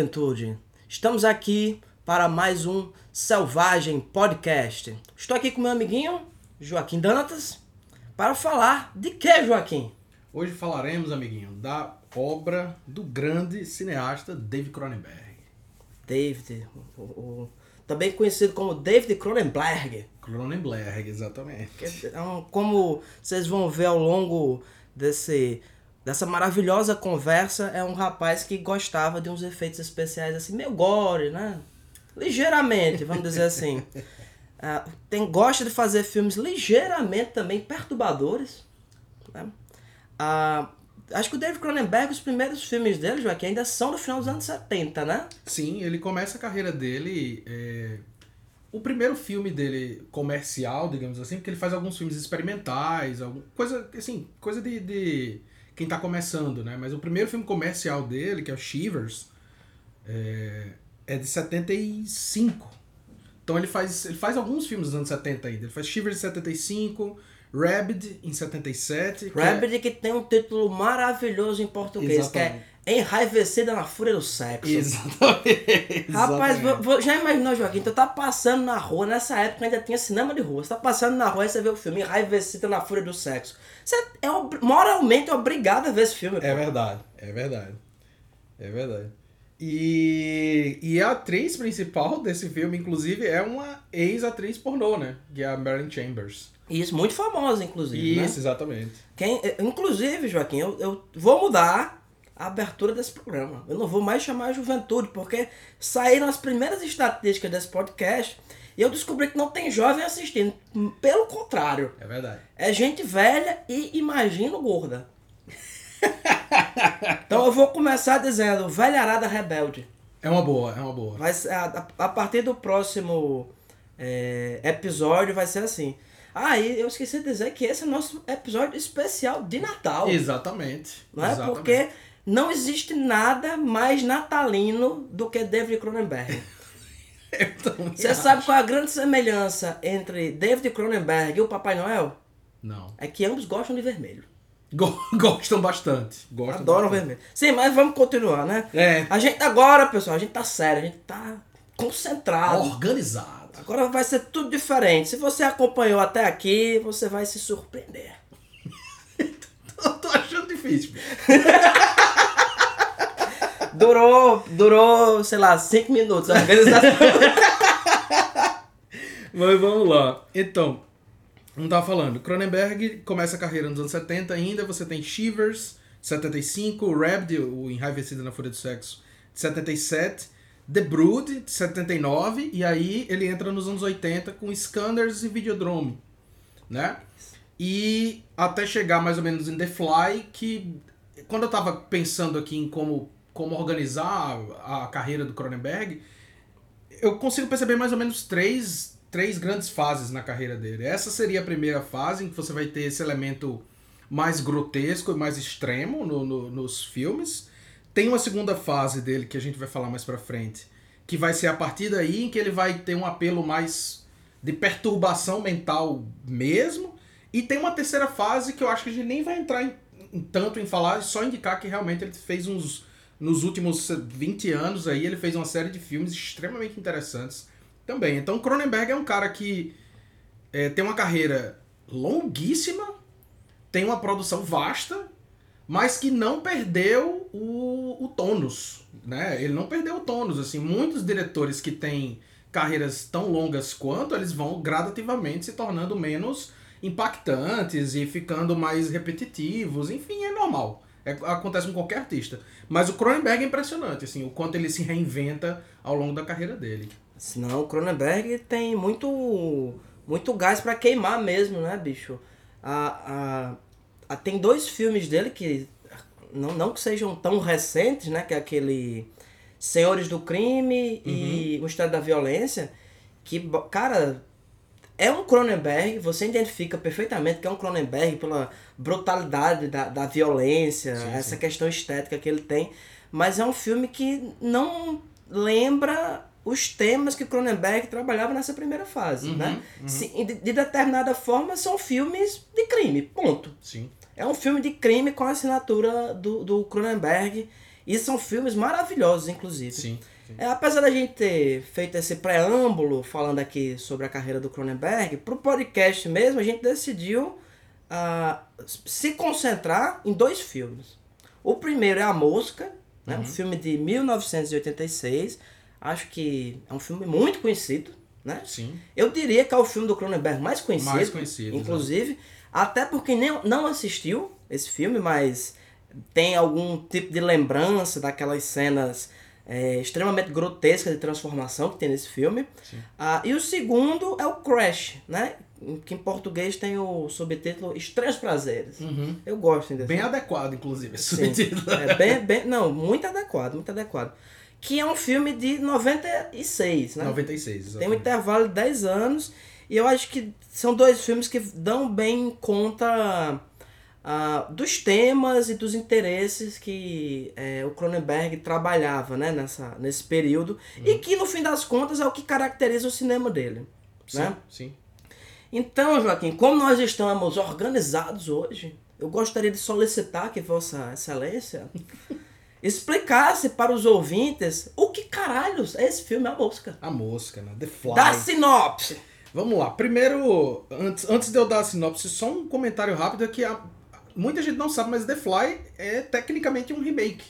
Juventude! Estamos aqui para mais um Selvagem Podcast. Estou aqui com meu amiguinho Joaquim Danatas para falar de que, Joaquim? Hoje falaremos, amiguinho, da obra do grande cineasta David Cronenberg. David, o, o- também conhecido como David Cronenberg. Cronenberg, exatamente. É um- como vocês vão ver ao longo desse, dessa maravilhosa conversa, é um rapaz que gostava de uns efeitos especiais assim, meio gore, né? Ligeiramente, vamos dizer assim. Ah, tem, gosta de fazer filmes ligeiramente também perturbadores. né? Ah, acho que o David Cronenberg, os primeiros filmes dele, Joaquim, ainda são do final dos anos 70, né? Sim, ele começa a carreira dele. é, O primeiro filme dele comercial, digamos assim, porque ele faz alguns filmes experimentais, algum... coisa assim, coisa de, de quem tá começando, né? Mas o primeiro filme comercial dele, que é o Shivers, é, é de 75. Então ele faz, ele faz alguns filmes dos anos 70 ainda. Ele faz Shivers em 75, Rabid em 77. que é- que tem um título maravilhoso em português, que é Exatamente. Enraivecida na Fúria do Sexo. Exatamente. Rapaz, exatamente. já imaginou, Joaquim? Tu tá passando na rua, nessa época ainda tinha cinema de rua. Você tá passando na rua e você vê o filme Enraivecida na Fúria do Sexo. Você é moralmente obrigado a ver esse filme. É pô. verdade, é verdade. É verdade. E, e a atriz principal desse filme, inclusive, é uma ex-atriz pornô, né? Que é a Marilyn Chambers. Isso, muito famosa, inclusive. né? Isso, exatamente. Quem, inclusive, Joaquim, eu, eu vou mudar a abertura desse programa. Eu não vou mais chamar a juventude, porque saíram as primeiras estatísticas desse podcast e eu descobri que não tem jovem assistindo. Pelo contrário, É verdade. é gente velha e imagino gorda. então eu vou começar dizendo velharada rebelde. É uma boa, é uma boa. Vai ser, a, a partir do próximo é, episódio vai ser assim. Ah, e eu esqueci de dizer que esse é o nosso episódio especial de Natal. Exatamente. Não é? exatamente. Porque não existe nada mais natalino do que David Cronenberg. Você acho. sabe qual é a grande semelhança entre David Cronenberg e o Papai Noel? Não. É que ambos gostam de vermelho. Go- Gostam bastante. Gostam Adoram bastante. vermelho. Sim, mas vamos continuar, né? É. A gente agora, pessoal, a gente tá sério, a gente tá concentrado. Organizado. Agora vai ser tudo diferente. Se você acompanhou até aqui, você vai se surpreender. Eu tô achando difícil. Durou, durou, sei lá, cinco minutos a organização. Mas vamos lá. Então, não tava falando. Cronenberg começa a carreira nos anos 70 ainda. Você tem Shivers, 75. Rabid, o Enraivecido na Fúria do Sexo, de 77. The Brood, de 79. E aí ele entra nos anos 80 com Scanners e Videodrome. Né? E até chegar mais ou menos em The Fly, que quando eu tava pensando aqui em como, como organizar a carreira do Cronenberg, eu consigo perceber mais ou menos três, três grandes fases na carreira dele. Essa seria a primeira fase, em que você vai ter esse elemento mais grotesco e mais extremo no, no- nos filmes. Tem uma segunda fase dele, que a gente vai falar mais pra frente, que vai ser a partir daí em que ele vai ter um apelo mais de perturbação mental mesmo. E tem uma terceira fase que eu acho que a gente nem vai entrar em, em tanto em falar, só indicar que realmente ele fez uns. Nos últimos 20 anos aí, ele fez uma série de filmes extremamente interessantes também. Então, Cronenberg é um cara que é, tem uma carreira longuíssima, tem uma produção vasta, mas que não perdeu o, o tônus, né? Ele não perdeu o tônus, assim, muitos diretores que têm carreiras tão longas quanto, eles vão gradativamente se tornando menos impactantes e ficando mais repetitivos, enfim, é normal. É- acontece com qualquer artista. Mas o Cronenberg é impressionante, assim, o quanto ele se reinventa ao longo da carreira dele. Senão o Cronenberg tem muito muito gás pra queimar mesmo, né, bicho? A, a, a- tem dois filmes dele que não, não que sejam tão recentes, né, que é aquele Senhores do Crime e O Mistério da Violência, que, cara, é um Cronenberg, você identifica perfeitamente que é um Cronenberg pela brutalidade da, da violência, Sim, essa sim. questão estética que ele tem, mas é um filme que não lembra os temas que Cronenberg trabalhava nessa primeira fase, Uhum, né? uhum. Se- de, de determinada forma, são filmes de crime, ponto. Sim. É um filme de crime com a assinatura do, do Cronenberg. E são filmes maravilhosos, inclusive. Sim. É, apesar da gente ter feito esse preâmbulo falando aqui sobre a carreira do Cronenberg, pro podcast mesmo a gente decidiu ah, se concentrar em dois filmes. O primeiro é A Mosca, né, um filme de 1986. Acho que é um filme muito conhecido, né? Sim. Eu diria que é o filme do Cronenberg mais conhecido. Mais conhecido, Inclusive, até porque nem, não assistiu esse filme, mas tem algum tipo de lembrança daquelas cenas é, extremamente grotescas de transformação que tem nesse filme. Ah, e o segundo é o Crash, né? Que em português tem o subtítulo Estranhos Prazeres. Uhum. Eu gosto desse Bem adequado, inclusive, esse Sim. subtítulo. É bem, bem, não, muito adequado, muito adequado. Que é um filme de 96, né? 96, Tem um exatamente. intervalo de 10 anos. E eu acho que são dois filmes que dão bem conta ah, dos temas e dos interesses que eh, o Cronenberg trabalhava né, nessa, nesse período. E que, no fim das contas, é o que caracteriza o cinema dele. Sim, Né? sim. Então, Joaquim, como nós estamos organizados hoje, eu gostaria de solicitar que Vossa Excelência explicasse para os ouvintes o que caralhos é esse filme A Mosca. A mosca, né? The Fly. Da sinopse. Vamos lá. Primeiro, antes, antes de eu dar a sinopse, só um comentário rápido é que a- muita gente não sabe, mas The Fly é tecnicamente um remake,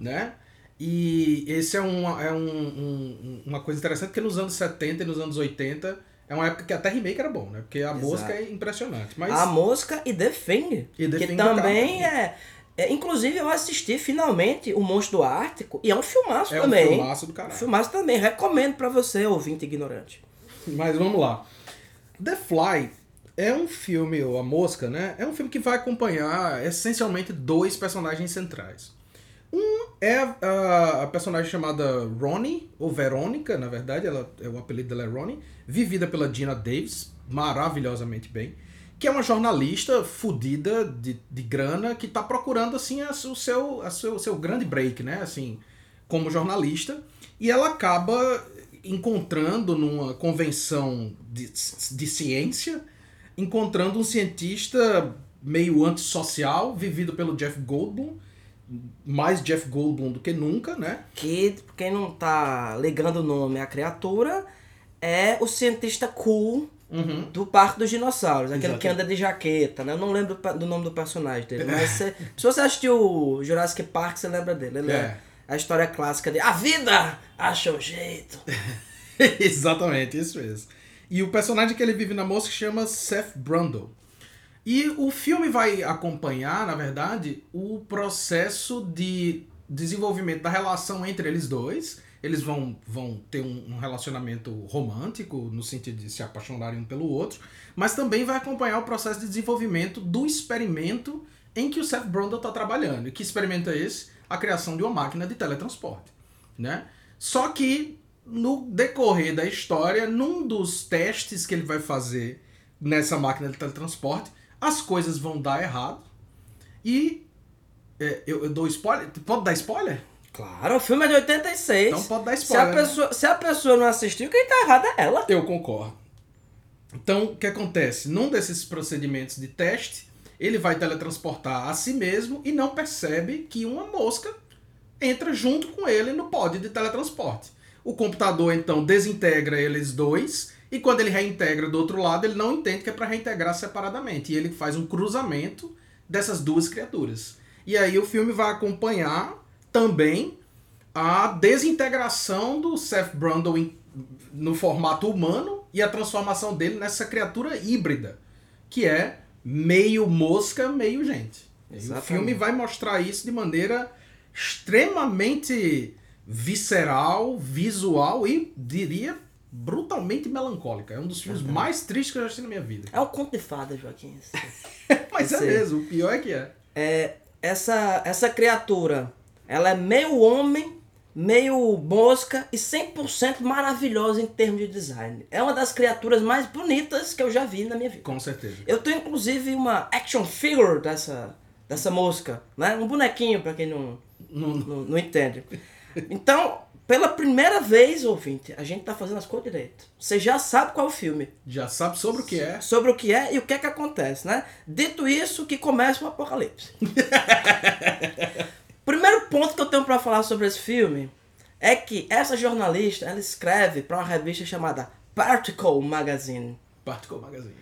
né? E esse é, uma, é um- um- uma coisa interessante, porque nos anos 70 e nos anos 80 é uma época que até remake era bom, né? Porque a Exato. mosca é impressionante. Mas A Mosca e The Thing. E The que Thing também do é, é- Inclusive, eu assisti finalmente O Monstro do Ártico e é um filmaço é um também. hein? filmaço do Um caralho. filmaço também. Recomendo para você, ouvinte ignorante. Mas vamos lá. The Fly é um filme, ou A Mosca, né? É um filme que vai acompanhar essencialmente dois personagens centrais. Um é a, a personagem chamada Ronnie, ou Verônica, na verdade, ela, é o apelido dela é Ronnie, vivida pela Gina Davis, maravilhosamente bem, que é uma jornalista fodida de, de grana que tá procurando, assim, a, o seu, a seu, seu grande break, né? Assim, como jornalista, e ela acaba encontrando numa convenção de, de ciência, encontrando um cientista meio antissocial, vivido pelo Jeff Goldblum, mais Jeff Goldblum do que nunca, né? Que, quem não tá ligando o nome à criatura, é o cientista cool Uhum. do Parque dos Dinossauros, aquele Exato. que anda de jaqueta, né? Eu não lembro do nome do personagem dele, mas se, se você assistiu Jurassic Park, você lembra dele. Ele é. A história clássica de A vida acha um jeito. Exatamente, isso mesmo. E o personagem que ele vive na mosca chama Seth Brundle. E o filme vai acompanhar, na verdade, o processo de desenvolvimento da relação entre eles dois. Eles vão, vão ter um, relacionamento romântico, no sentido de se apaixonarem um pelo outro, mas também vai acompanhar o processo de desenvolvimento do experimento em que o Seth Brundle está trabalhando. E que experimento é esse? A criação de uma máquina de teletransporte. Né? Só que no decorrer da história, num dos testes que ele vai fazer nessa máquina de teletransporte, as coisas vão dar errado. E é, eu, eu dou spoiler? Pode dar spoiler? Claro, o filme é de 86. Então pode dar se, spoiler. a né? pessoa, se a pessoa não assistiu, quem tá errado é ela. Eu concordo. Então, o que acontece? Num desses procedimentos de teste, ele vai teletransportar a si mesmo e não percebe que uma mosca entra junto com ele no pod de teletransporte. O computador, então, desintegra eles dois e quando ele reintegra do outro lado, ele não entende que é para reintegrar separadamente. E ele faz um cruzamento dessas duas criaturas. E aí o filme vai acompanhar também a desintegração do Seth Brundle no formato humano e a transformação dele nessa criatura híbrida, que é meio mosca, meio gente. E o filme vai mostrar isso de maneira extremamente visceral, visual e, diria, brutalmente melancólica. É um dos filmes mais tristes que eu já assisti na minha vida. É um conto de fada, Joaquim. Mas é mesmo, o pior é que é. É, essa, essa criatura, ela é meio homem, meio mosca e 100% maravilhosa em termos de design. É uma das criaturas mais bonitas que eu já vi na minha vida. Com certeza. Eu tenho inclusive uma action figure dessa, dessa mosca, né? Um bonequinho para quem não, Não- não, não entende. Então, pela primeira vez, ouvinte, a gente tá fazendo as coisas direito. Você já sabe qual é o filme, já sabe sobre o que é. sobre o que é e o que é que acontece, né? Dito isso, que começa o apocalipse. Primeiro ponto que eu tenho pra falar sobre esse filme é que essa jornalista, ela escreve pra uma revista chamada Particle Magazine. Particle Magazine.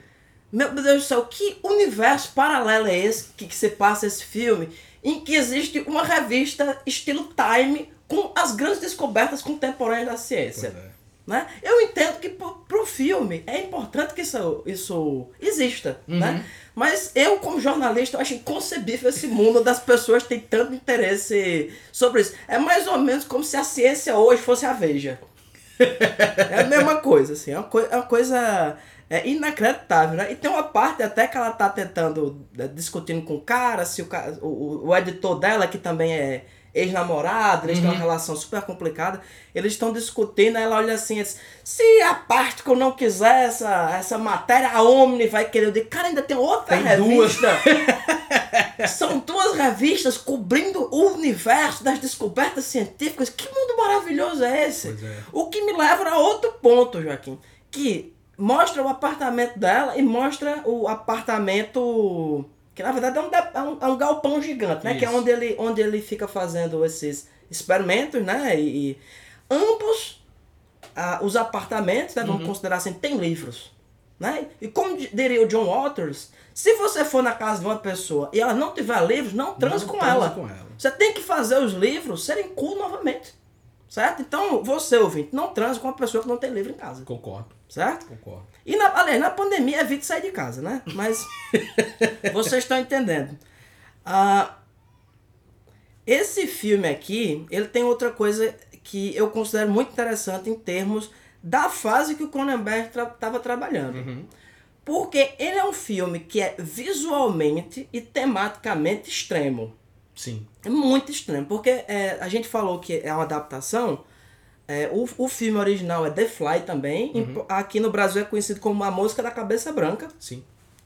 Meu Deus do céu, que universo paralelo é esse que, que se passa esse filme? Em que existe uma revista estilo Time com as grandes descobertas contemporâneas da ciência. É. Né? Eu entendo que pro, pro filme é importante que isso, isso exista, né? Mas eu, como jornalista, eu acho inconcebível esse mundo das pessoas que têm tanto interesse sobre isso. É mais ou menos como se a ciência hoje fosse a Veja. É a mesma coisa, assim. É uma, coi- é uma coisa é, inacreditável, né? E tem uma parte até que ela tá tentando, é, discutindo com o cara, se o, o, o- o editor dela, que também é ex-namorado, eles têm uma relação super complicada, eles estão discutindo, ela olha assim, diz, se a parte que eu não quiser essa, essa matéria, a Omni vai querer. Eu digo, cara, ainda tem outra Tem duas. revista. São duas revistas cobrindo o universo das descobertas científicas. Que mundo maravilhoso é esse? Pois é. O que me leva a outro ponto, Joaquim, que mostra o apartamento dela e mostra o apartamento que na verdade é um, é um, é um galpão gigante, né? Que é Isso. onde ele, onde ele fica fazendo esses experimentos, né? E, e ambos ah, os apartamentos, né, vamos considerar assim, tem livros. Né? E como di- diria o John Waters, se você for na casa de uma pessoa e ela não tiver livros, não transe Não com transe ela. com ela. Você tem que fazer os livros serem cool novamente. Certo? Então, você, ouvinte, não transe com uma pessoa que não tem livro em casa. Concordo, Certo? concordo. E, na, aliás, na pandemia, evite sair de casa, né? Mas vocês estão entendendo. Ah, esse filme aqui, ele tem outra coisa que eu considero muito interessante em termos da fase que o Cronenberg estava trabalhando. Porque ele é um filme que é visualmente e tematicamente extremo. Sim. É muito extremo, porque é, a gente falou que é uma adaptação. É, o, o filme original é The Fly também. em- aqui no Brasil é conhecido como A Mosca da Cabeça Branca, Sim.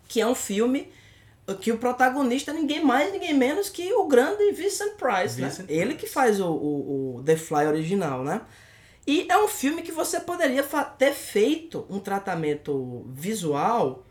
que é um filme que o protagonista é ninguém mais, ninguém menos que o grande Vincent Price, né? Vincent Ele que faz o, o, o The Fly original, né? E é um filme que você poderia ter feito um tratamento visual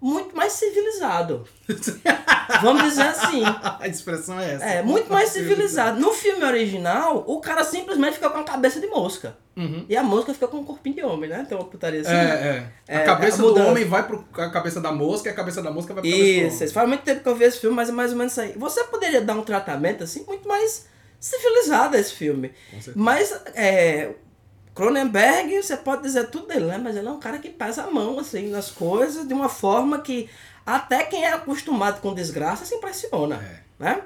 muito mais civilizado. Vamos dizer assim. A expressão é essa. É, muito mais civilizado. No filme original, o cara simplesmente fica com a cabeça de mosca. Uhum. E a mosca fica com um corpinho de homem, né? Tem uma putaria assim. É, né? é. A É, cabeça a do homem vai pro a cabeça da mosca e a cabeça da mosca vai pra cabeça do Isso, homem. isso. Faz muito tempo que eu vi esse filme, mas é mais ou menos isso aí. Você poderia dar um tratamento assim muito mais civilizado a esse filme. Mas é, Cronenberg, você pode dizer tudo dele, né? Mas ele é um cara que pesa a mão assim nas coisas de uma forma que até quem é acostumado com desgraça se impressiona, É. né?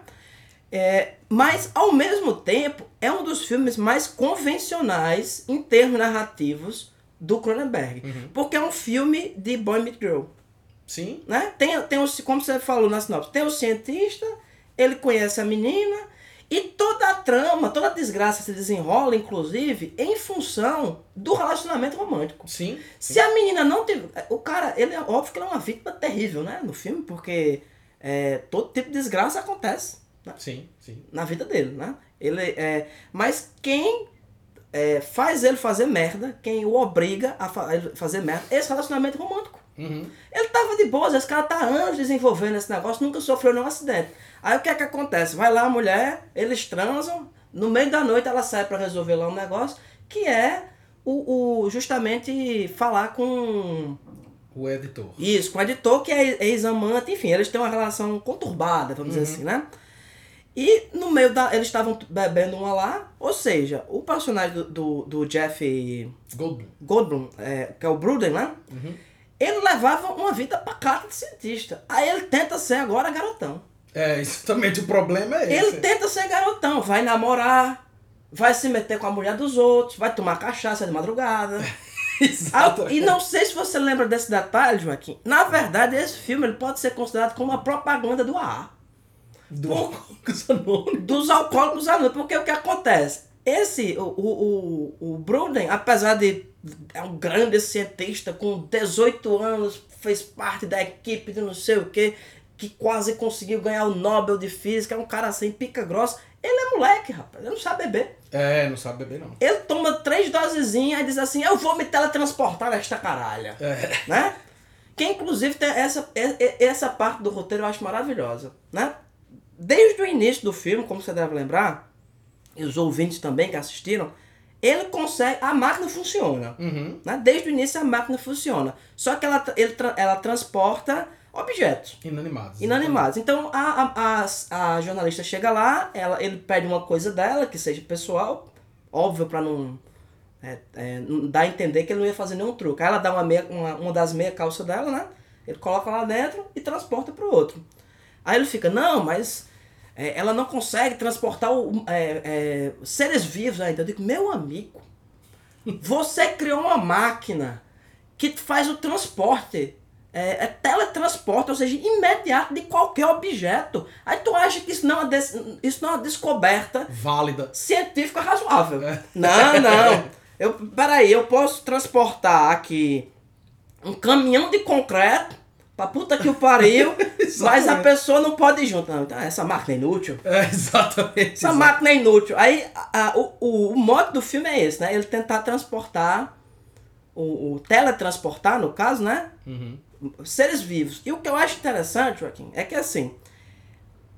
É, mas ao mesmo tempo é um dos filmes mais convencionais em termos narrativos do Cronenberg, Uhum. porque é um filme de boy meet girl Sim. né? Tem, tem o, como você falou na sinopse, tem o cientista, ele conhece a menina, e toda a trama, toda a desgraça se desenrola, inclusive, em função do relacionamento romântico. Sim. Se a menina não tiver. O cara, ele é óbvio que ele é uma vítima terrível, né? No filme, porque é, todo tipo de desgraça acontece né? Sim, sim. na vida dele, né? Ele é. Mas quem é, faz ele fazer merda, quem o obriga a fa- fazer merda, é esse relacionamento romântico. Uhum. Ele tava de boas, esse cara tá anos desenvolvendo esse negócio, nunca sofreu nenhum acidente. Aí o que é que acontece? Vai lá a mulher, eles transam, no meio da noite ela sai pra resolver lá um negócio, que é o, o justamente falar com O editor. isso, com o editor que é ex-amante, enfim, eles têm uma relação conturbada, vamos dizer assim, né? E no meio da. Eles estavam bebendo uma lá, ou seja, o personagem do, do, do Jeff Goldblum. Goldblum, é, que é o Bruden, né? Ele levava uma vida pacata de cientista. Aí ele tenta ser agora garotão. É, exatamente o problema é esse. Ele tenta ser garotão, vai namorar, vai se meter com a mulher dos outros, vai tomar cachaça de madrugada. Exato. e não sei se você lembra desse detalhe, Joaquim. Na verdade, esse filme ele pode ser considerado como uma propaganda do AA. Do Alcoólicos Anônimos. dos alcoólicos anônimos. Porque o que acontece? Esse, o, o, o, Bruden, apesar de é um grande cientista com 18 anos, fez parte da equipe de não sei o que, que quase conseguiu ganhar o Nobel de Física, é um cara assim, pica grossa. Ele é moleque, rapaz, ele não sabe beber. É, não sabe beber não. Ele toma três dosezinhas e diz assim, eu vou me teletransportar nesta caralha. É. Né? Que inclusive tem essa, essa parte do roteiro eu acho maravilhosa, né? desde o início do filme, como você deve lembrar, e os ouvintes também que assistiram, ele consegue. A máquina funciona. Uhum. Né? Desde o início a máquina funciona. Só que ela, ele, ela transporta objetos Inanimados. inanimados. Então a, a, a, a jornalista chega lá, ela, ele pede uma coisa dela, que seja pessoal, óbvio pra não, é, é, dar a entender que ele não ia fazer nenhum truque. Aí ela dá uma, meia, uma, uma das meia calças dela, né? Ele coloca lá dentro e transporta pro outro. Aí ele fica, não, mas é, ela não consegue transportar o, é, é, seres vivos ainda. Eu digo, meu amigo, você criou uma máquina que faz o transporte. É, é teletransporte, ou seja, imediato de qualquer objeto. Aí tu acha que isso não é, des- isso não é uma descoberta Válida. científica razoável. É. Não, não. Eu, peraí, eu posso transportar aqui um caminhão de concreto pra puta que o pariu, mas a Exatamente. pessoa não pode ir junto. Não, então, essa máquina é inútil. É, exatamente. Essa máquina é inútil. Aí a- a- o, o, o modo do filme é esse, né? Ele tentar transportar, o, o teletransportar, no caso, né? Uhum. Seres vivos. E o que eu acho interessante, Joaquim, é que assim,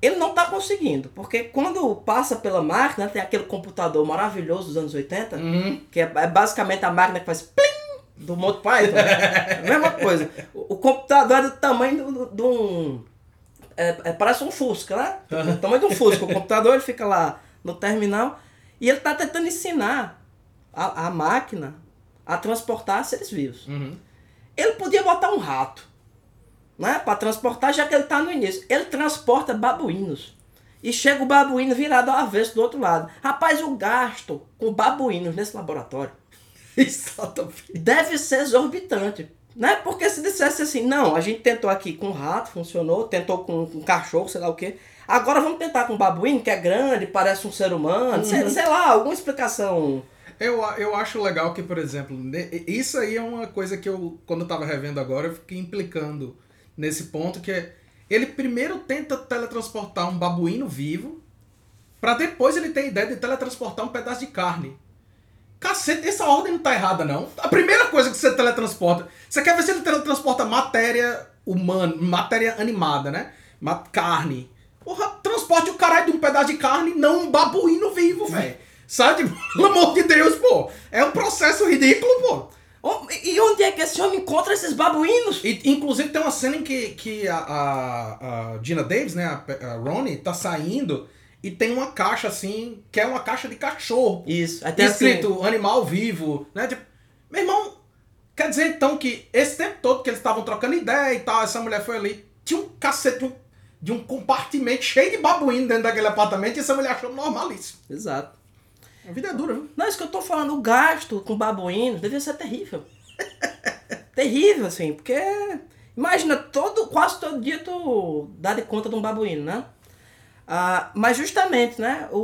ele não tá conseguindo. Porque quando passa pela máquina, tem aquele computador maravilhoso dos anos 80, Uhum. que é, é basicamente a máquina que faz plim do Monty Python. É a mesma coisa. O, o computador é do tamanho de um. é- é, parece um Fusca, né? O tamanho de um Fusca. O computador ele fica lá no terminal e ele tá tentando ensinar a, a máquina a transportar seres vivos. Uhum. Ele podia botar um rato, né? Pra transportar, já que ele tá no início. Ele transporta babuínos. E chega o babuíno virado ao avesso do outro lado. Rapaz, o gasto com babuínos nesse laboratório Exatamente. deve ser exorbitante. Né? Porque se dissesse assim, não, a gente tentou aqui com rato, funcionou, tentou com, com cachorro, sei lá o quê. Agora vamos tentar com babuíno, que é grande, parece um ser humano, sei, sei lá, alguma explicação. Eu, eu acho legal que, por exemplo, isso aí é uma coisa que eu, quando eu tava revendo agora, eu fiquei implicando nesse ponto, que é, ele primeiro tenta teletransportar um babuíno vivo, pra depois ele ter a ideia de teletransportar um pedaço de carne. Cacete, essa ordem não tá errada, não. A primeira coisa que você teletransporta, você quer ver se ele teletransporta matéria humana, matéria animada, né? Ma- Carne. Porra, transporte o caralho de um pedaço de carne, não um babuíno vivo, velho. Sabe? Pelo amor de Deus, pô. É um processo ridículo, pô. Oh, E onde é que esse homem encontra esses babuínos? E, inclusive tem uma cena em que, que a, a, a Gina Davis, né, a, a Ronnie, tá saindo e tem uma caixa assim, que é uma caixa de cachorro. Isso, tem assim, escrito animal vivo, né? Tipo, meu irmão, quer dizer então que esse tempo todo que eles estavam trocando ideia e tal, essa mulher foi ali, tinha um cacete de um, de um compartimento cheio de babuíno dentro daquele apartamento e essa mulher achou normalíssimo. Exato. A vida é dura, viu? Não, isso que eu tô falando, o gasto com babuínos devia ser terrível. terrível, assim, porque. Imagina, todo, quase todo dia tu dá de conta de um babuíno, né? Ah, mas justamente, né, o,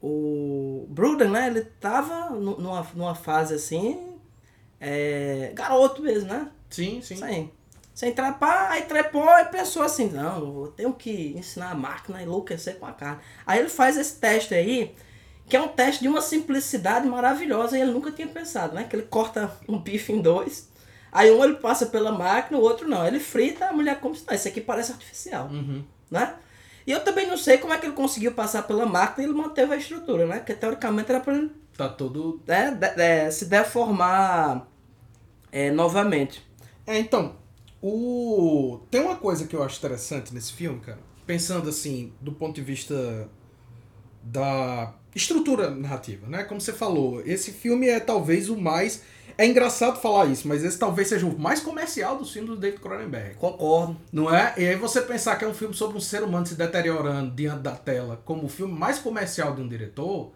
o, o Bruden, né, ele tava nu- numa, numa fase assim, é, garoto mesmo, né? Sim, sim. Aí. Sem trepar, aí trepou e pensou assim, não, eu tenho que ensinar a máquina a enlouquecer com a carne. Aí ele faz esse teste aí, que é um teste de uma simplicidade maravilhosa, e ele nunca tinha pensado, né? Que ele corta um bife em dois, aí um ele passa pela máquina, o outro não. Ele frita, a mulher come, não, isso aqui parece artificial, Uhum. né? E eu também não sei como é que ele conseguiu passar pela máquina e ele manteve a estrutura, né? Porque teoricamente era pra ele Tá todo de- de- se deformar é, novamente. É, então, o... tem uma coisa que eu acho interessante nesse filme, cara. Pensando assim, do ponto de vista da estrutura narrativa, né? Como você falou, esse filme é talvez o mais. É engraçado falar isso, mas esse talvez seja o mais comercial dos filmes do David Cronenberg. Concordo. Não é? E aí você pensar que é um filme sobre um ser humano se deteriorando diante da tela como o filme mais comercial de um diretor,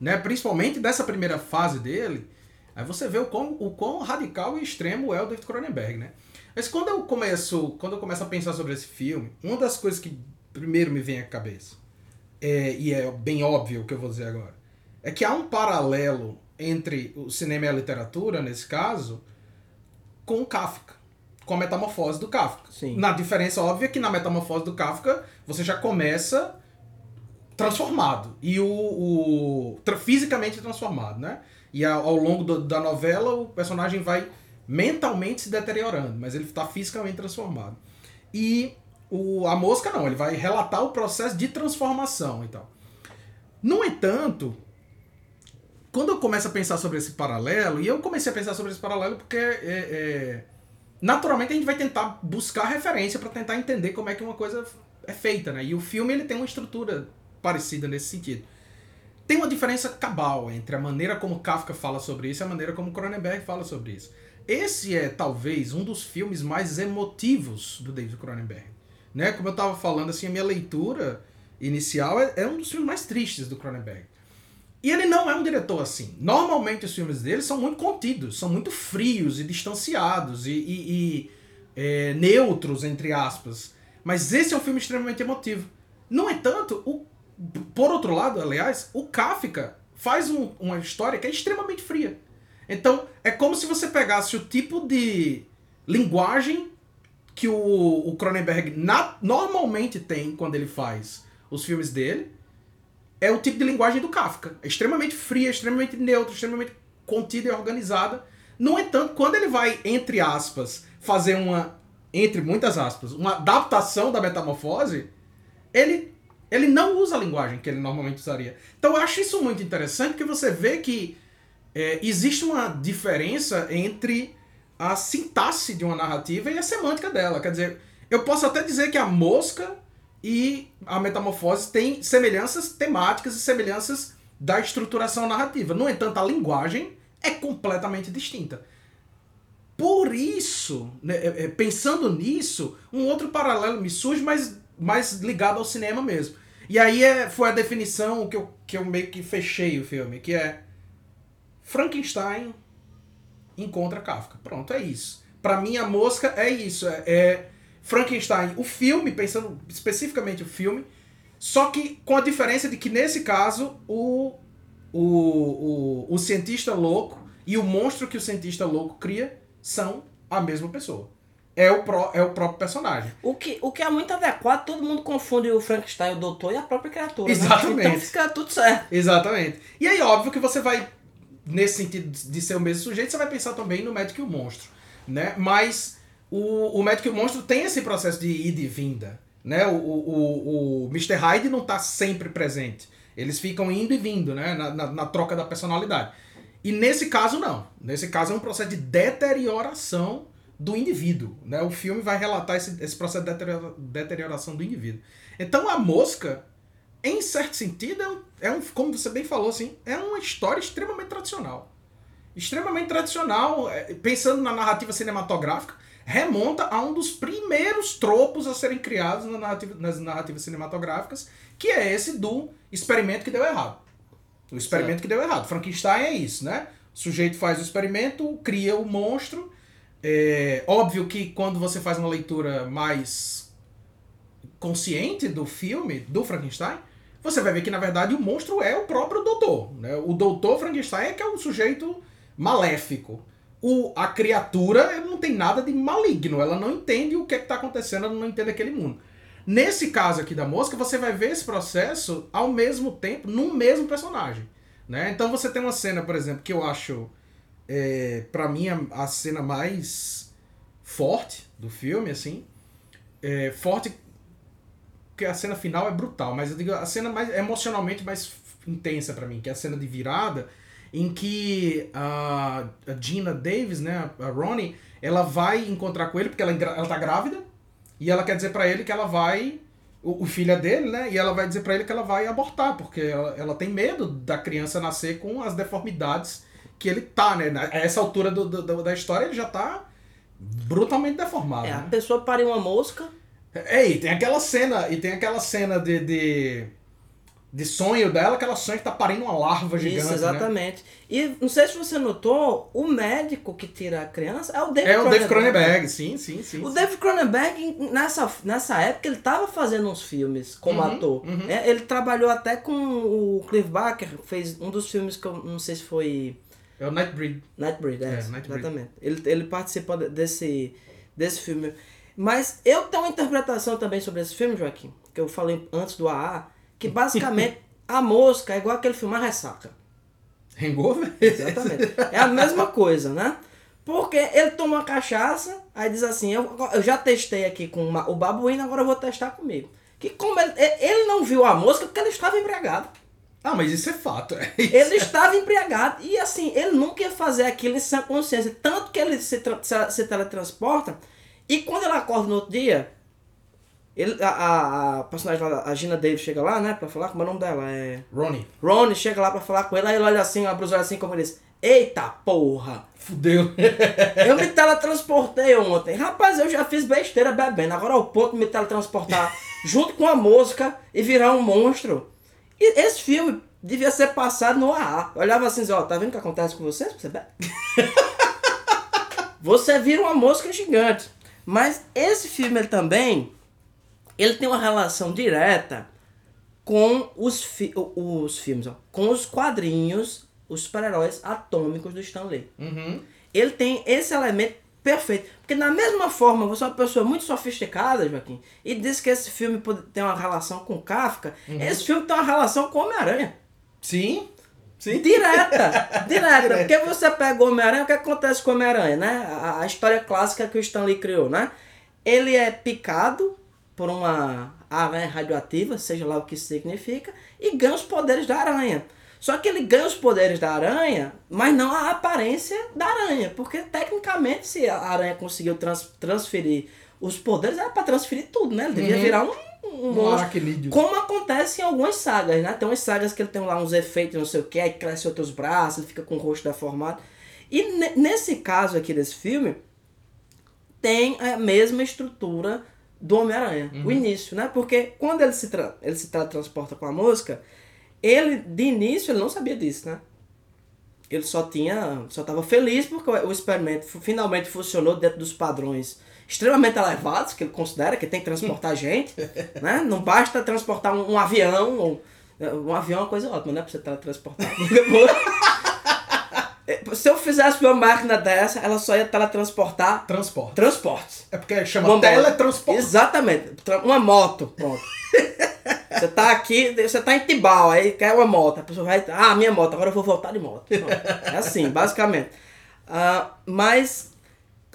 né? Principalmente dessa primeira fase dele, aí você vê o quão, o quão radical e extremo é o David Cronenberg, né? Mas quando eu começo, quando eu começo a pensar sobre esse filme, uma das coisas que primeiro me vem à cabeça, é, e é bem óbvio o que eu vou dizer agora, é que há um paralelo entre o cinema e a literatura, nesse caso, com o Kafka, com a metamorfose do Kafka. Sim. Na diferença óbvia que na metamorfose do Kafka você já começa transformado e o, o tra- fisicamente transformado, né? E ao, ao longo do- da novela o personagem vai mentalmente se deteriorando, mas ele está fisicamente transformado. E O, a mosca não, ele vai relatar o processo de transformação e tal. No entanto, quando eu começo a pensar sobre esse paralelo, e eu comecei a pensar sobre esse paralelo porque é, é, naturalmente a gente vai tentar buscar referência para tentar entender como é que uma coisa é feita, né? E o filme ele tem uma estrutura parecida nesse sentido. Tem uma diferença cabal entre a maneira como Kafka fala sobre isso e a maneira como Cronenberg fala sobre isso. Esse é talvez um dos filmes mais emotivos do David Cronenberg. Né? Como eu estava falando, assim, a minha leitura inicial é, é um dos filmes mais tristes do Cronenberg. E ele não é um diretor assim. Normalmente os filmes dele são muito contidos, são muito frios e distanciados e, e, e é, neutros, entre aspas. Mas esse é um filme extremamente emotivo. No entanto, o, por outro lado, aliás, o Kafka faz um, uma história que é extremamente fria. Então, é como se você pegasse o tipo de linguagem que o, Cronenberg normalmente tem quando ele faz os filmes dele é o tipo de linguagem do Kafka. É extremamente fria, extremamente neutra, extremamente contida e organizada. No entanto, quando ele vai, entre aspas, fazer uma, entre muitas aspas, uma adaptação da metamorfose, ele, ele não usa a linguagem que ele normalmente usaria. Então eu acho isso muito interessante, porque você vê que é, existe uma diferença entre a sintaxe de uma narrativa e a semântica dela. Quer dizer, eu posso até dizer que a mosca e a metamorfose tem semelhanças temáticas e semelhanças da estruturação narrativa. No entanto, a linguagem é completamente distinta. Por isso, né, é, é, pensando nisso, um outro paralelo me surge, mas mais ligado ao cinema mesmo. E aí é, foi a definição que eu, que eu meio que fechei o filme, que é Frankenstein encontra Kafka. Pronto, é isso. Para mim, a mosca é isso. É, é Frankenstein, o filme, pensando especificamente o filme, só que com a diferença de que nesse caso o, o, o, o cientista louco e o monstro que o cientista louco cria são a mesma pessoa. É o, pró, é o próprio personagem. O que, o que é muito adequado, todo mundo confunde o Frankenstein, o doutor e a própria criatura. Exatamente. Né? Então fica tudo certo. Exatamente. E aí, óbvio que você vai, nesse sentido de ser o mesmo sujeito, você vai pensar também no médico e o monstro. Né? Mas o, o Médico e o Monstro tem esse processo de ida e vinda. Né? O, o, o, Mr. Hyde não está sempre presente. Eles ficam indo e vindo né? Na, na, na, troca da personalidade. E nesse caso, não. Nesse caso, é um processo de deterioração do indivíduo. Né? O filme vai relatar esse, esse processo de deterioração do indivíduo. Então, a mosca, em certo sentido, é um, é um, como você bem falou, assim, é uma história extremamente tradicional. Extremamente tradicional, é, pensando na narrativa cinematográfica remonta a um dos primeiros tropos a serem criados na narrativa, nas narrativas cinematográficas, que é esse do experimento que deu errado. O experimento certo. que deu errado. Frankenstein é isso, né? O sujeito faz o experimento, cria o monstro. É óbvio que quando você faz uma leitura mais consciente do filme, do Frankenstein, você vai ver que na verdade o monstro é o próprio doutor. Né? O doutor Frankenstein é que é um sujeito maléfico o, a criatura não tem nada de maligno, ela não entende o que é está acontecendo, ela não entende aquele mundo. Nesse caso aqui da mosca, você vai ver esse processo ao mesmo tempo, no mesmo personagem. Né? Então você tem uma cena, por exemplo, que eu acho, é, para mim, a, a, cena mais forte do filme, assim. É, forte, porque a cena final é brutal, mas eu digo a cena mais emocionalmente mais intensa para mim, que é a cena de virada, em que a, a Gina Davis, né, a Ronnie, ela vai encontrar com ele porque ela, ela tá grávida e ela quer dizer para ele que ela vai o, o filho é dele, né? E ela vai dizer para ele que ela vai abortar porque ela, ela tem medo da criança nascer com as deformidades que ele tá, né? A essa altura do, do da história ele já tá brutalmente deformado. É, né? a pessoa pariu uma mosca. É, e tem aquela cena, e tem aquela cena de, de de sonho dela, que ela sonha que tá parindo uma larva gigante. Isso, né? exatamente. Né? E não sei se você notou, o médico que tira a criança é o David É o David Cronenberg, sim, sim, sim. O sim. David Cronenberg, nessa, nessa época, ele tava fazendo uns filmes como uhum, ator. Uhum. É, ele trabalhou até com o Cliff Barker, fez um dos filmes que eu não sei se foi. É o Nightbreed. Nightbreed, é, é Nightbreed. exatamente. Ele, ele participou desse, desse filme. Mas eu tenho uma interpretação também sobre esse filme, Joaquim, que eu falei antes do AA que basicamente a mosca é igual aquele filme A Ressaca. Hangover? Exatamente. É a mesma coisa, né? Porque ele toma uma cachaça, aí diz assim, eu, eu já testei aqui com uma- o babuíno, agora eu vou testar comigo. Que como ele, ele não viu a mosca porque ele estava embriagado. Ah, mas isso é fato. É isso. Ele estava embriagado. E assim, ele nunca ia fazer aquilo em sã consciência. Tanto que ele se, se, se teletransporta. E quando ele acorda no outro dia, ele, a, a, a personagem lá, a Gina Davis chega lá, né, pra falar, como é o nome dela? É. Ronnie, Ronnie chega lá pra falar com ele, aí ele olha assim, abre os olhos assim, como ele diz: Eita porra! fudeu. Eu me teletransportei ontem. Rapaz, eu já fiz besteira bebendo. Agora é o ponto de me teletransportar junto com a mosca e virar um monstro. E esse filme devia ser passado no AA. Eu olhava assim, ó, tá vendo o que acontece com vocês? Você bebe? Você vira uma mosca gigante. Mas esse filme também, ele tem uma relação direta com os, fi os filmes, ó, com os quadrinhos, os super-heróis atômicos do Stan Lee Uhum. ele tem esse elemento perfeito. Porque da mesma forma, você é uma pessoa muito sofisticada, Joaquim, e diz que esse filme pode ter uma relação com Kafka, esse filme tem uma relação com Homem-Aranha. Sim. Sim. Direta, direta. Porque você pega o Homem-Aranha, o que acontece com o Homem-Aranha, né? A, a história clássica que o Stan Lee criou, né? Ele é picado por uma aranha radioativa, seja lá o que isso significa, e ganha os poderes da aranha. Só que ele ganha os poderes da aranha, mas não a aparência da aranha. Porque tecnicamente, se a aranha conseguiu trans- transferir os poderes, era pra transferir tudo, né? Ele devia Uhum. virar um, um Um monstro. Como acontece em algumas sagas, né? Tem umas sagas que ele tem lá uns efeitos, não sei o que, aí cresce outros braços, ele fica com o rosto deformado. E ne- nesse caso aqui desse filme, tem a mesma estrutura do Homem-Aranha, o início, né? Porque quando ele se, tra ele se teletransporta com a mosca, ele, de início, ele não sabia disso, né? Ele só tinha, só estava feliz porque o experimento finalmente funcionou dentro dos padrões extremamente elevados que ele considera que tem que transportar gente, né? Não basta transportar um, um avião, ou- um avião é uma coisa ótima, né? Pra você teletransportar. Se eu fizesse uma máquina dessa, ela só ia teletransportar Transporte. transportes. É porque chama Uma moto. teletransporte. Exatamente. Tra- Uma moto, pronto. Você tá aqui, você tá em Tibau, aí quer uma moto. A pessoa vai, ah, minha moto, agora eu vou voltar de moto. Pronto. É assim, basicamente. Ah, mas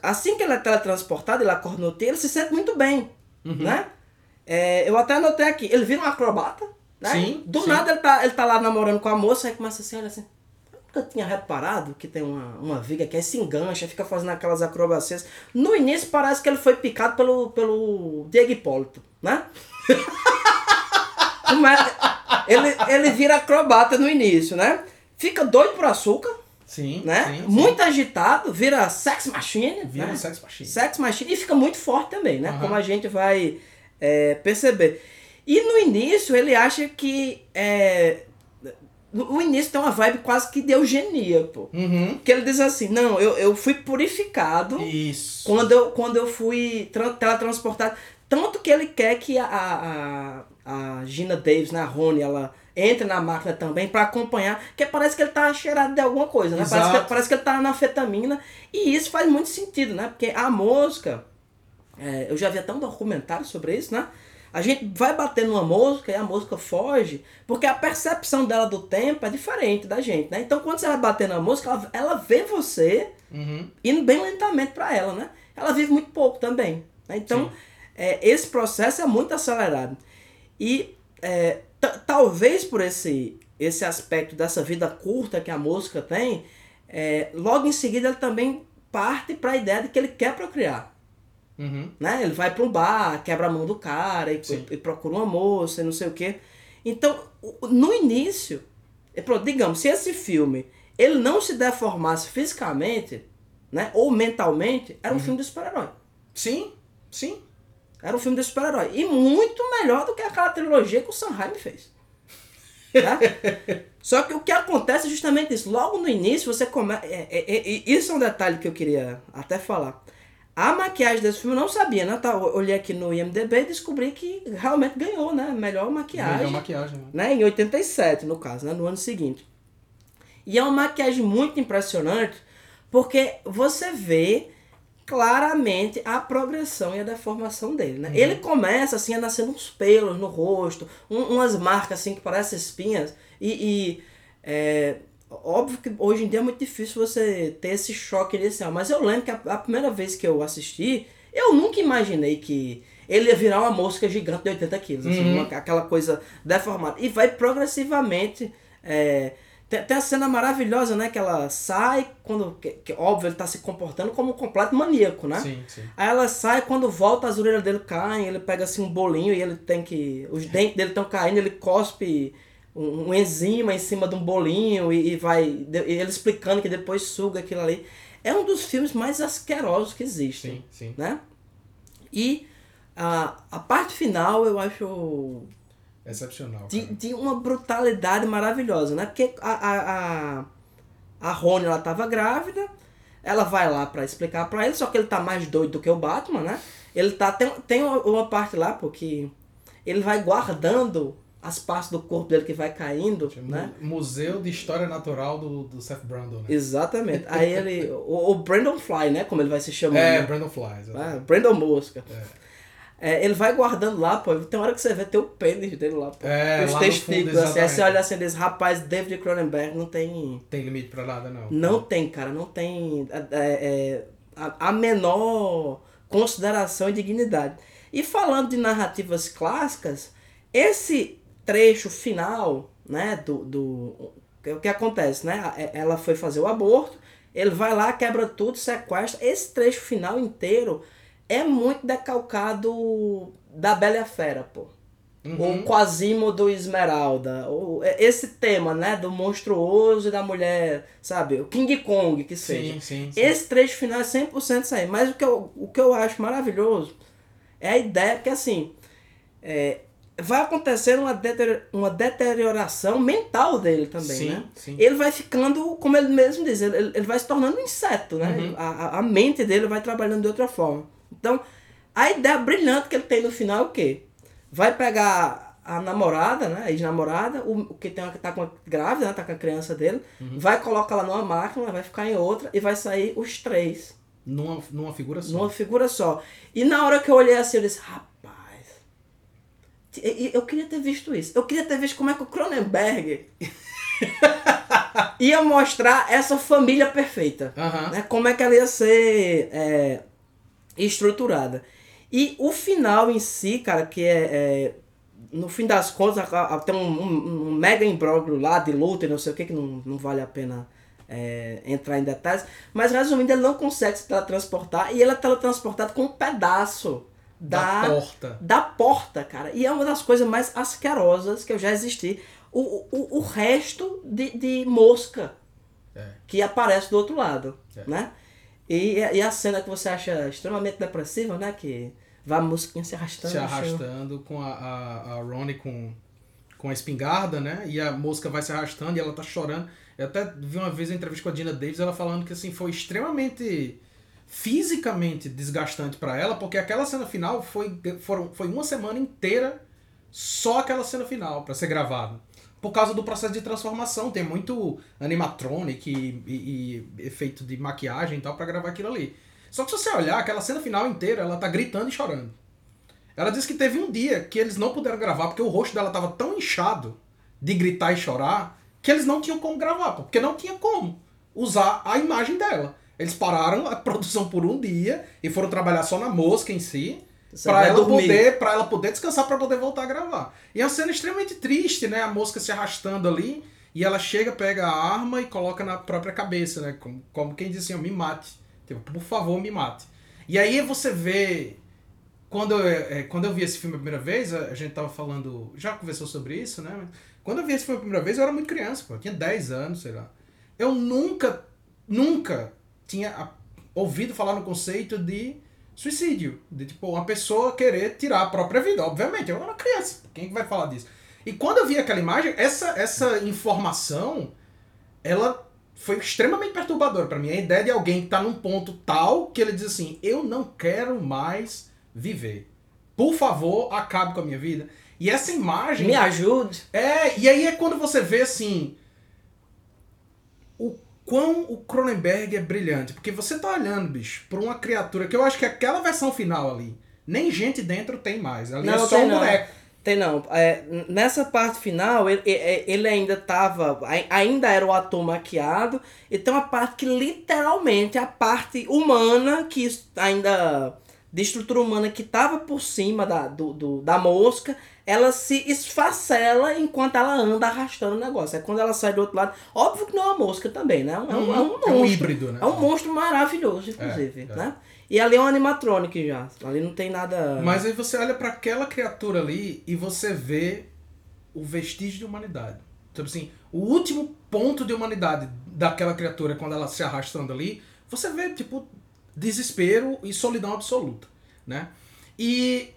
assim que ele é teletransportado, ele acorda no ele se sente muito bem, né? É, eu até anotei aqui, ele vira um acrobata, né? Sim, Do sim. nada ele tá, ele tá lá namorando com a moça, aí começa assim, olha assim, nunca tinha reparado que tem uma, uma viga que aí se engancha, fica fazendo aquelas acrobacias. No início parece que ele foi picado pelo, pelo Diego Hipólito, né? Mas ele, ele vira acrobata no início, né? Fica doido por açúcar, Sim, né? sim, sim. Muito agitado, vira sex machine. Vira né? sex machine. Sex machine e fica muito forte também, né? Aham. Como a gente vai é, perceber. E no início ele acha que. É, no início tem uma vibe quase que de eugenia, pô. Uhum. Que ele diz assim: não, eu, eu fui purificado Isso. quando eu, quando eu fui tra- teletransportado. Tanto que ele quer que a, a, a Gina Davis, né, a Rony, ela entre na máquina também pra acompanhar, que parece que ele tá cheirado de alguma coisa, né? Parece que, parece que ele tá na fetamina. E isso faz muito sentido, né? Porque a mosca, é, eu já vi até um documentário sobre isso, né? A gente vai bater numa mosca e a mosca foge, porque a percepção dela do tempo é diferente da gente, né? Então quando você vai bater na mosca, ela, ela vê você Uhum. indo bem lentamente para ela, né? Ela vive muito pouco também. né? Então, é, esse processo é muito acelerado. E é, ta- talvez por esse, esse aspecto dessa vida curta que a música tem, é, logo em seguida ele também parte para a ideia de que ele quer procriar. Uhum. Né? Ele vai para um bar, quebra a mão do cara e, e procura uma moça e não sei o quê. Então, no início, digamos, se esse filme ele não se deformasse fisicamente, né, ou mentalmente, era um filme de super-herói. Sim, sim. Era um filme de super-herói. E muito melhor do que aquela trilogia que o Sam Raimi fez. Tá? Só que o que acontece é justamente isso. Logo no início, você começa. É, é, é, isso é um detalhe que eu queria até falar. A maquiagem desse filme eu não sabia, né? Tá, eu olhei aqui no IMDB e descobri que realmente ganhou, né? Melhor maquiagem Melhor maquiagem. né? né? Em 87, no caso, né? No ano seguinte. E é uma maquiagem muito impressionante, porque você vê claramente a progressão e a deformação dele, né? Ele começa, assim, a nascer uns pelos no rosto, um- umas marcas, assim, que parecem espinhas, e... e, é, óbvio que hoje em dia é muito difícil você ter esse choque inicial, mas eu lembro que a, a primeira vez que eu assisti, eu nunca imaginei que ele ia virar uma mosca gigante de 80 quilos, assim, Uhum. uma- aquela coisa deformada. E vai progressivamente. é, tem, tem a cena maravilhosa, né? Que ela sai, quando. Que, que, óbvio, ele tá se comportando como um completo maníaco, né? Sim, sim. Aí ela sai, quando volta, as orelhas dele caem, ele pega assim um bolinho e ele tem que. Os dentes dele estão caindo, ele cospe um, enzima em cima de um bolinho e, e vai. de- ele explicando que depois suga aquilo ali. É um dos filmes mais asquerosos que existem. Sim, sim. Né? E a, a parte final eu acho Excepcional. de, de uma brutalidade maravilhosa, né? Porque a, a, a, a Rony, ela tava grávida, ela vai lá pra explicar pra ele, só que ele tá mais doido do que o Batman, né? Ele tá... Tem, tem uma, uma parte lá, porque ele vai guardando as partes do corpo dele que vai caindo, Chama né? Museu de História Natural do, do Seth Brandon, né? Exatamente. Aí ele... O, o Brandon Fly, né? Como ele vai se chamando. É, né? Brandon Flies. Ah, Brandon Mosca. É. É, ele vai guardando lá, pô. Tem hora que você vê ter o pênis dele lá, pô. É, Os lá testículos, fundo, assim. Aí você olha assim, diz, rapaz, David Cronenberg não tem. Tem limite pra nada, não. Não tem, cara, não tem é, é, a, a menor consideração e dignidade. E falando de narrativas clássicas, esse trecho final, né, do, do o que acontece, né? É- Ela foi fazer o aborto, ele vai lá, quebra tudo, sequestra. Esse trecho final inteiro é muito decalcado da Bela e a Fera, pô. Uhum. O Quasimodo Esmeralda. O, é- esse tema, né? Do monstruoso e da mulher, sabe? O King Kong, que seja. Sim, sim, sim. Esse trecho final é 100% isso aí. Mas o que eu, o que eu acho maravilhoso é a ideia, porque assim, é, vai acontecer uma, deterior- uma deterioração mental dele também, Sim, né? sim. Ele vai ficando, como ele mesmo diz, ele, ele vai se tornando um inseto, né? Uhum. A, a- mente dele vai trabalhando de outra forma. Então, a ideia brilhante que ele tem no final é o quê? Vai pegar a namorada, né? A ex-namorada, o, o que tem uma, que tá com grávida, né? Tá com a criança dele, Uhum. vai colocar ela numa máquina, vai ficar em outra e vai sair os três. Numa, numa figura só. Numa figura só. E na hora que eu olhei assim, eu disse, rapaz. Eu queria ter visto isso. Eu queria ter visto como é que o Cronenberg ia mostrar essa família perfeita. Aham. Né? Como é que ela ia ser é, estruturada. E o final em si, cara, que é. é, no fim das contas, tem um, um- um mega imbróglio lá de luta e não sei o que, que não, não vale a pena é, entrar em detalhes. Mas resumindo, ele não consegue se teletransportar e ele é teletransportado com um pedaço Da da, porta. da porta, cara. E é uma das coisas mais asquerosas que eu já existi. O, o, o resto de, de mosca É. que aparece do outro lado, É. né? E, e a cena que você acha extremamente depressiva, né? Que vai a mosquinha se arrastando. Se chão. arrastando com a, a, a Ronnie com, com a espingarda, né? E a mosca vai se arrastando e ela tá chorando. Eu até vi uma vez uma entrevista com a Dina Davis, ela falando que assim foi extremamente fisicamente desgastante pra ela, porque aquela cena final foi, foram, foi uma semana inteira só aquela cena final pra ser gravada. Por causa do processo de transformação, tem muito animatronic e, e- e efeito de maquiagem e tal pra gravar aquilo ali. Só que se você olhar, aquela cena final inteira, ela tá gritando e chorando. Ela disse que teve um dia que eles não puderam gravar porque o rosto dela tava tão inchado de gritar e chorar que eles não tinham como gravar, porque não tinha como usar a imagem dela. Eles pararam a produção por um dia e foram trabalhar só na mosca em si, pra vai ela dormir. poder, para ela poder descansar pra poder voltar a gravar. E é uma cena extremamente triste, né? A mosca se arrastando ali e ela chega, pega a arma e coloca na própria cabeça, né? Como, como quem diz assim, ó, me mate. Tipo, por favor, me mate. E aí você vê quando eu, é, quando eu vi esse filme a primeira vez, a, gente tava falando, já conversou sobre isso, né? Quando eu vi esse filme a primeira vez, eu era muito criança, pô, eu tinha 10 anos, sei lá. Eu nunca, nunca tinha ouvido falar no conceito de suicídio, de tipo uma pessoa querer tirar a própria vida, obviamente, eu era uma criança, quem que vai falar disso? E quando eu vi aquela imagem, essa essa informação, ela foi extremamente perturbadora pra mim. A ideia de alguém que tá num ponto tal que ele diz assim: eu não quero mais viver. Por favor, acabe com a minha vida. E essa imagem. Me ajude. É, e aí é quando você vê assim. O quão o Cronenberg é brilhante. Porque você tá olhando, bicho, pra uma criatura que eu acho que aquela versão final ali, nem gente dentro tem mais. Ali é Não, só tem um não. boneco. Tem não. É, nessa parte final, ele, ele- ainda tava. ai- Ainda era o ator maquiado. E tem uma parte que literalmente a parte humana, que ainda. De estrutura humana que tava por cima da, do, do- da mosca, ela se esfacela enquanto ela anda arrastando o negócio. É quando ela sai do outro lado. Óbvio que não é uma mosca também, né? É um, é um, é um É um monstro. híbrido, né? É um monstro maravilhoso, inclusive, É, é. né? E ali é um animatronic já. Ali não tem nada. Mas aí você olha pra aquela criatura ali e você vê o vestígio de humanidade. Tipo assim, o último ponto de humanidade daquela criatura quando ela se arrastando ali, você vê, tipo, desespero e solidão absoluta, né? E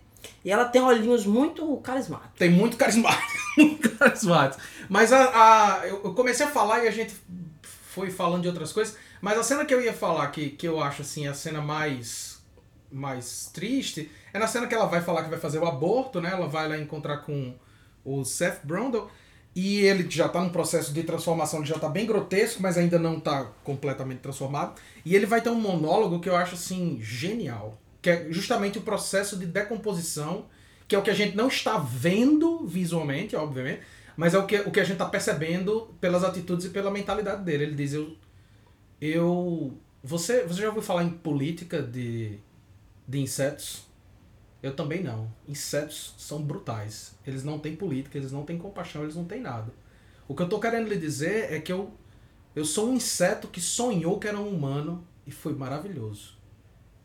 E ela tem olhinhos muito carismáticos. tem muito carismático, muito carismático. Mas a, a- eu comecei a falar e a gente foi falando de outras coisas, mas a cena que eu ia falar que, que eu acho assim a cena mais mais triste é na cena que ela vai falar que vai fazer o aborto, né? Ela vai lá encontrar com o Seth Brundle e ele já tá num processo de transformação, ele já tá bem grotesco, mas ainda não tá completamente transformado. E ele vai ter um monólogo que eu acho assim genial, que é justamente o processo de decomposição, que é o que a gente não está vendo visualmente, obviamente, mas é o que, o que a gente está percebendo pelas atitudes e pela mentalidade dele. Ele diz: Eu. eu você, você já ouviu falar em política de, de insetos? Eu também não. Insetos são brutais. Eles não têm política, eles não têm compaixão, eles não têm nada. O que eu tô querendo lhe dizer é que eu, eu sou um inseto que sonhou que era um humano e foi maravilhoso.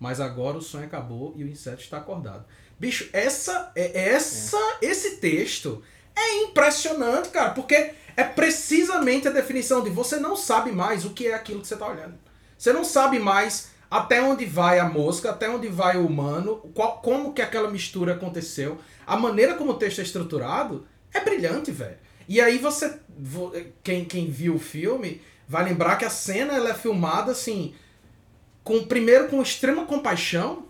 Mas agora o sonho acabou e o inseto está acordado. Bicho, essa é essa esse texto é impressionante, cara, porque é precisamente a definição de você não sabe mais o que é aquilo que você está olhando. Você não sabe mais até onde vai a mosca, até onde vai o humano, qual, como que aquela mistura aconteceu. A maneira como o texto é estruturado é brilhante, velho. E aí você, vo- quem, quem viu o filme, vai lembrar que a cena ela é filmada assim, com primeiro com extrema compaixão,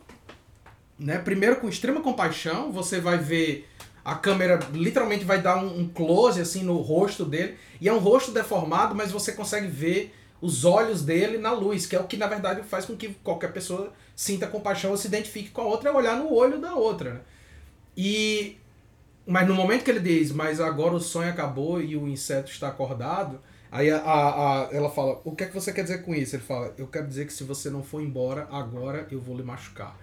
né? Primeiro com extrema compaixão, você vai ver a câmera literalmente vai dar um, um close assim no rosto dele e é um rosto deformado, mas você consegue ver os olhos dele na luz, que é o que na verdade faz com que qualquer pessoa sinta compaixão ou se identifique com a outra, é olhar no olho da outra, né? E mas no momento que ele diz, mas agora o sonho acabou e o inseto está acordado, aí a, a, a- ela fala, o que é que você quer dizer com isso? Ele fala, eu quero dizer que se você não for embora agora, eu vou lhe machucar.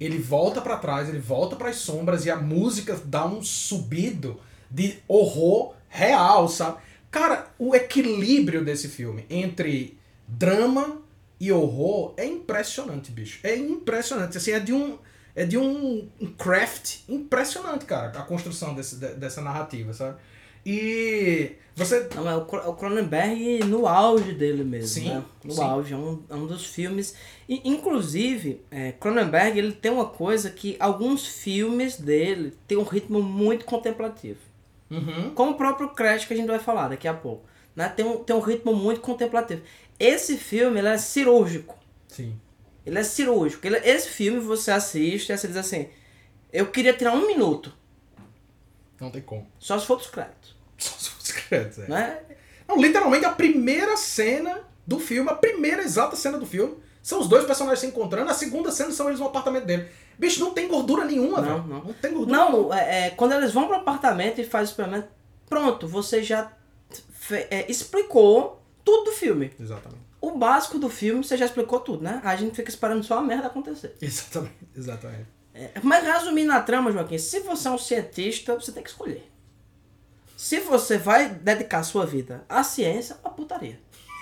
Ele volta pra trás, ele volta pras sombras e a música dá um subido de horror real, sabe? Cara, o equilíbrio desse filme entre drama e horror é impressionante, bicho. É impressionante. Assim, é de um é de um, craft impressionante, cara, a construção desse, de- dessa narrativa, sabe? E você Não, é o Cro- o Cronenberg no auge dele mesmo, Sim, né? No sim. auge, é um, é um dos filmes... E, inclusive, é, Cronenberg, ele tem uma coisa que alguns filmes dele têm um ritmo muito contemplativo. Uhum. Como o próprio Crash, que a gente vai falar daqui a pouco. Né? Tem, um, tem um ritmo muito contemplativo. Esse filme, ele é cirúrgico. Sim. Ele é cirúrgico. Ele- esse filme você assiste e você diz assim... Eu queria tirar um minuto, Não tem como. só se for dos créditos. Só se fosse créditos, é. Né? Não, literalmente a primeira cena do filme, a primeira exata cena do filme, são os dois personagens se encontrando, a segunda cena são eles no apartamento dele. Bicho, não tem gordura nenhuma, Não, velho. não. Não tem gordura. Não, é, é, quando eles vão pro apartamento e fazem o experimento, pronto, você já é, explicou tudo do filme. Exatamente. O básico do filme você já explicou tudo, né? A gente fica esperando só a merda acontecer. Exatamente. Exatamente. É, mas resumindo a trama, Joaquim, se você é um cientista, você tem que escolher. Se você vai dedicar sua vida à ciência, a putaria.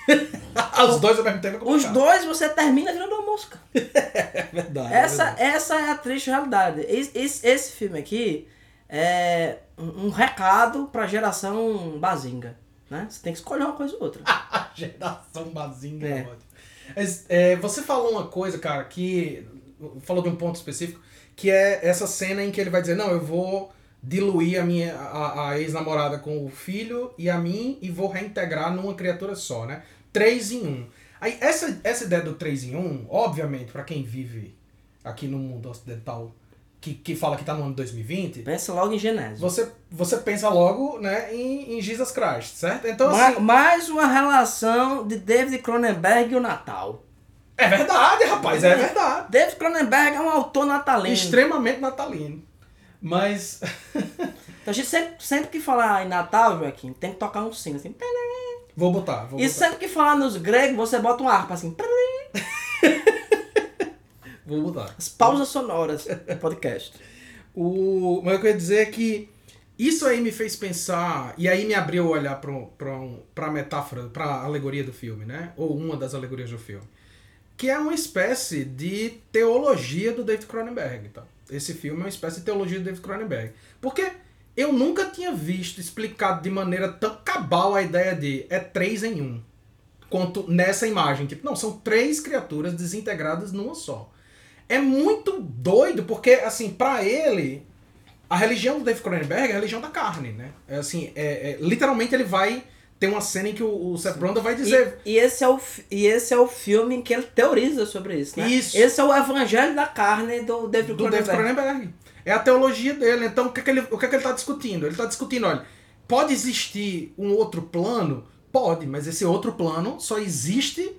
Os dois ao mesmo tempo é Os dois você termina virando uma mosca. É verdade. Essa, é verdade. essa é a triste realidade. Esse, esse, esse filme aqui é um, recado pra geração bazinga. Né? Você tem que escolher uma coisa ou outra. A geração bazinga é. É. é, você falou uma coisa, cara, que. Falou de um ponto específico, que é essa cena em que ele vai dizer, não, eu vou diluir a minha a, a ex-namorada com o filho e a mim e vou reintegrar numa criatura só, né? Três em um. Aí essa, essa ideia do três em um, obviamente, pra quem vive aqui no mundo ocidental, que, que fala que tá no ano 2020, Pensa logo em Genésio. você, você pensa logo né, em, em Jesus Christ, certo? Então, Ma- assim, mais uma relação de David Cronenberg e o Natal. é verdade, rapaz, é verdade. David Cronenberg é um autor natalino. Extremamente natalino. Mas. Então a gente sempre, sempre que falar em Natal, Joaquim, tem que tocar um sino assim. Vou botar, vou E botar. sempre que falar nos gregos, você bota um harpa assim. Vou botar. As pausas sonoras do podcast. O, mas o que eu ia dizer é que isso aí me fez pensar, e aí me abriu o olhar para um, a metáfora, para a alegoria do filme, né? Ou uma das alegorias do filme. Que é uma espécie de teologia do David Cronenberg. Tá? Esse filme é uma espécie de teologia do David Cronenberg. Porque eu nunca tinha visto explicado de maneira tão cabal a ideia de é três em um. Quanto nessa imagem. Tipo, não, são três criaturas desintegradas numa só. É muito doido, porque, assim, para ele, a religião do David Cronenberg é a religião da carne, né? É assim, é, é- literalmente ele vai ter uma cena em que o, o Seth Brundle vai dizer... E, e esse é o, e esse é o filme em que ele teoriza sobre isso, né? Isso. Esse é o evangelho da carne do David do David Cronenberg. Cronenberg. É a teologia dele. Então, o que, é que ele, o que, é que ele está discutindo? Ele está discutindo, olha, pode existir um outro plano? Pode, mas esse outro plano só existe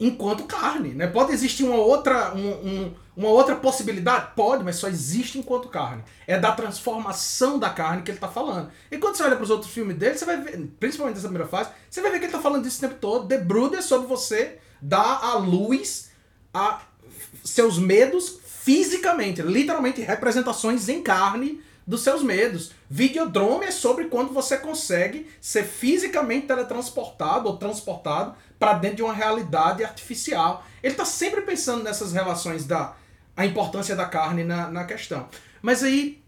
enquanto carne, né? Pode existir uma outra, um- um- uma outra possibilidade? Pode, mas só existe enquanto carne. É da transformação da carne que ele está falando. E quando você olha para os outros filmes dele, você vai ver, principalmente nessa primeira fase, você vai ver que ele está falando disso o tempo todo. The Brood sobre você dar à luz a seus medos fisicamente, literalmente representações em carne dos seus medos. Videodrome é sobre quando você consegue ser fisicamente teletransportado ou transportado para dentro de uma realidade artificial. Ele está sempre pensando nessas relações da a importância da carne na, na questão. Mas aí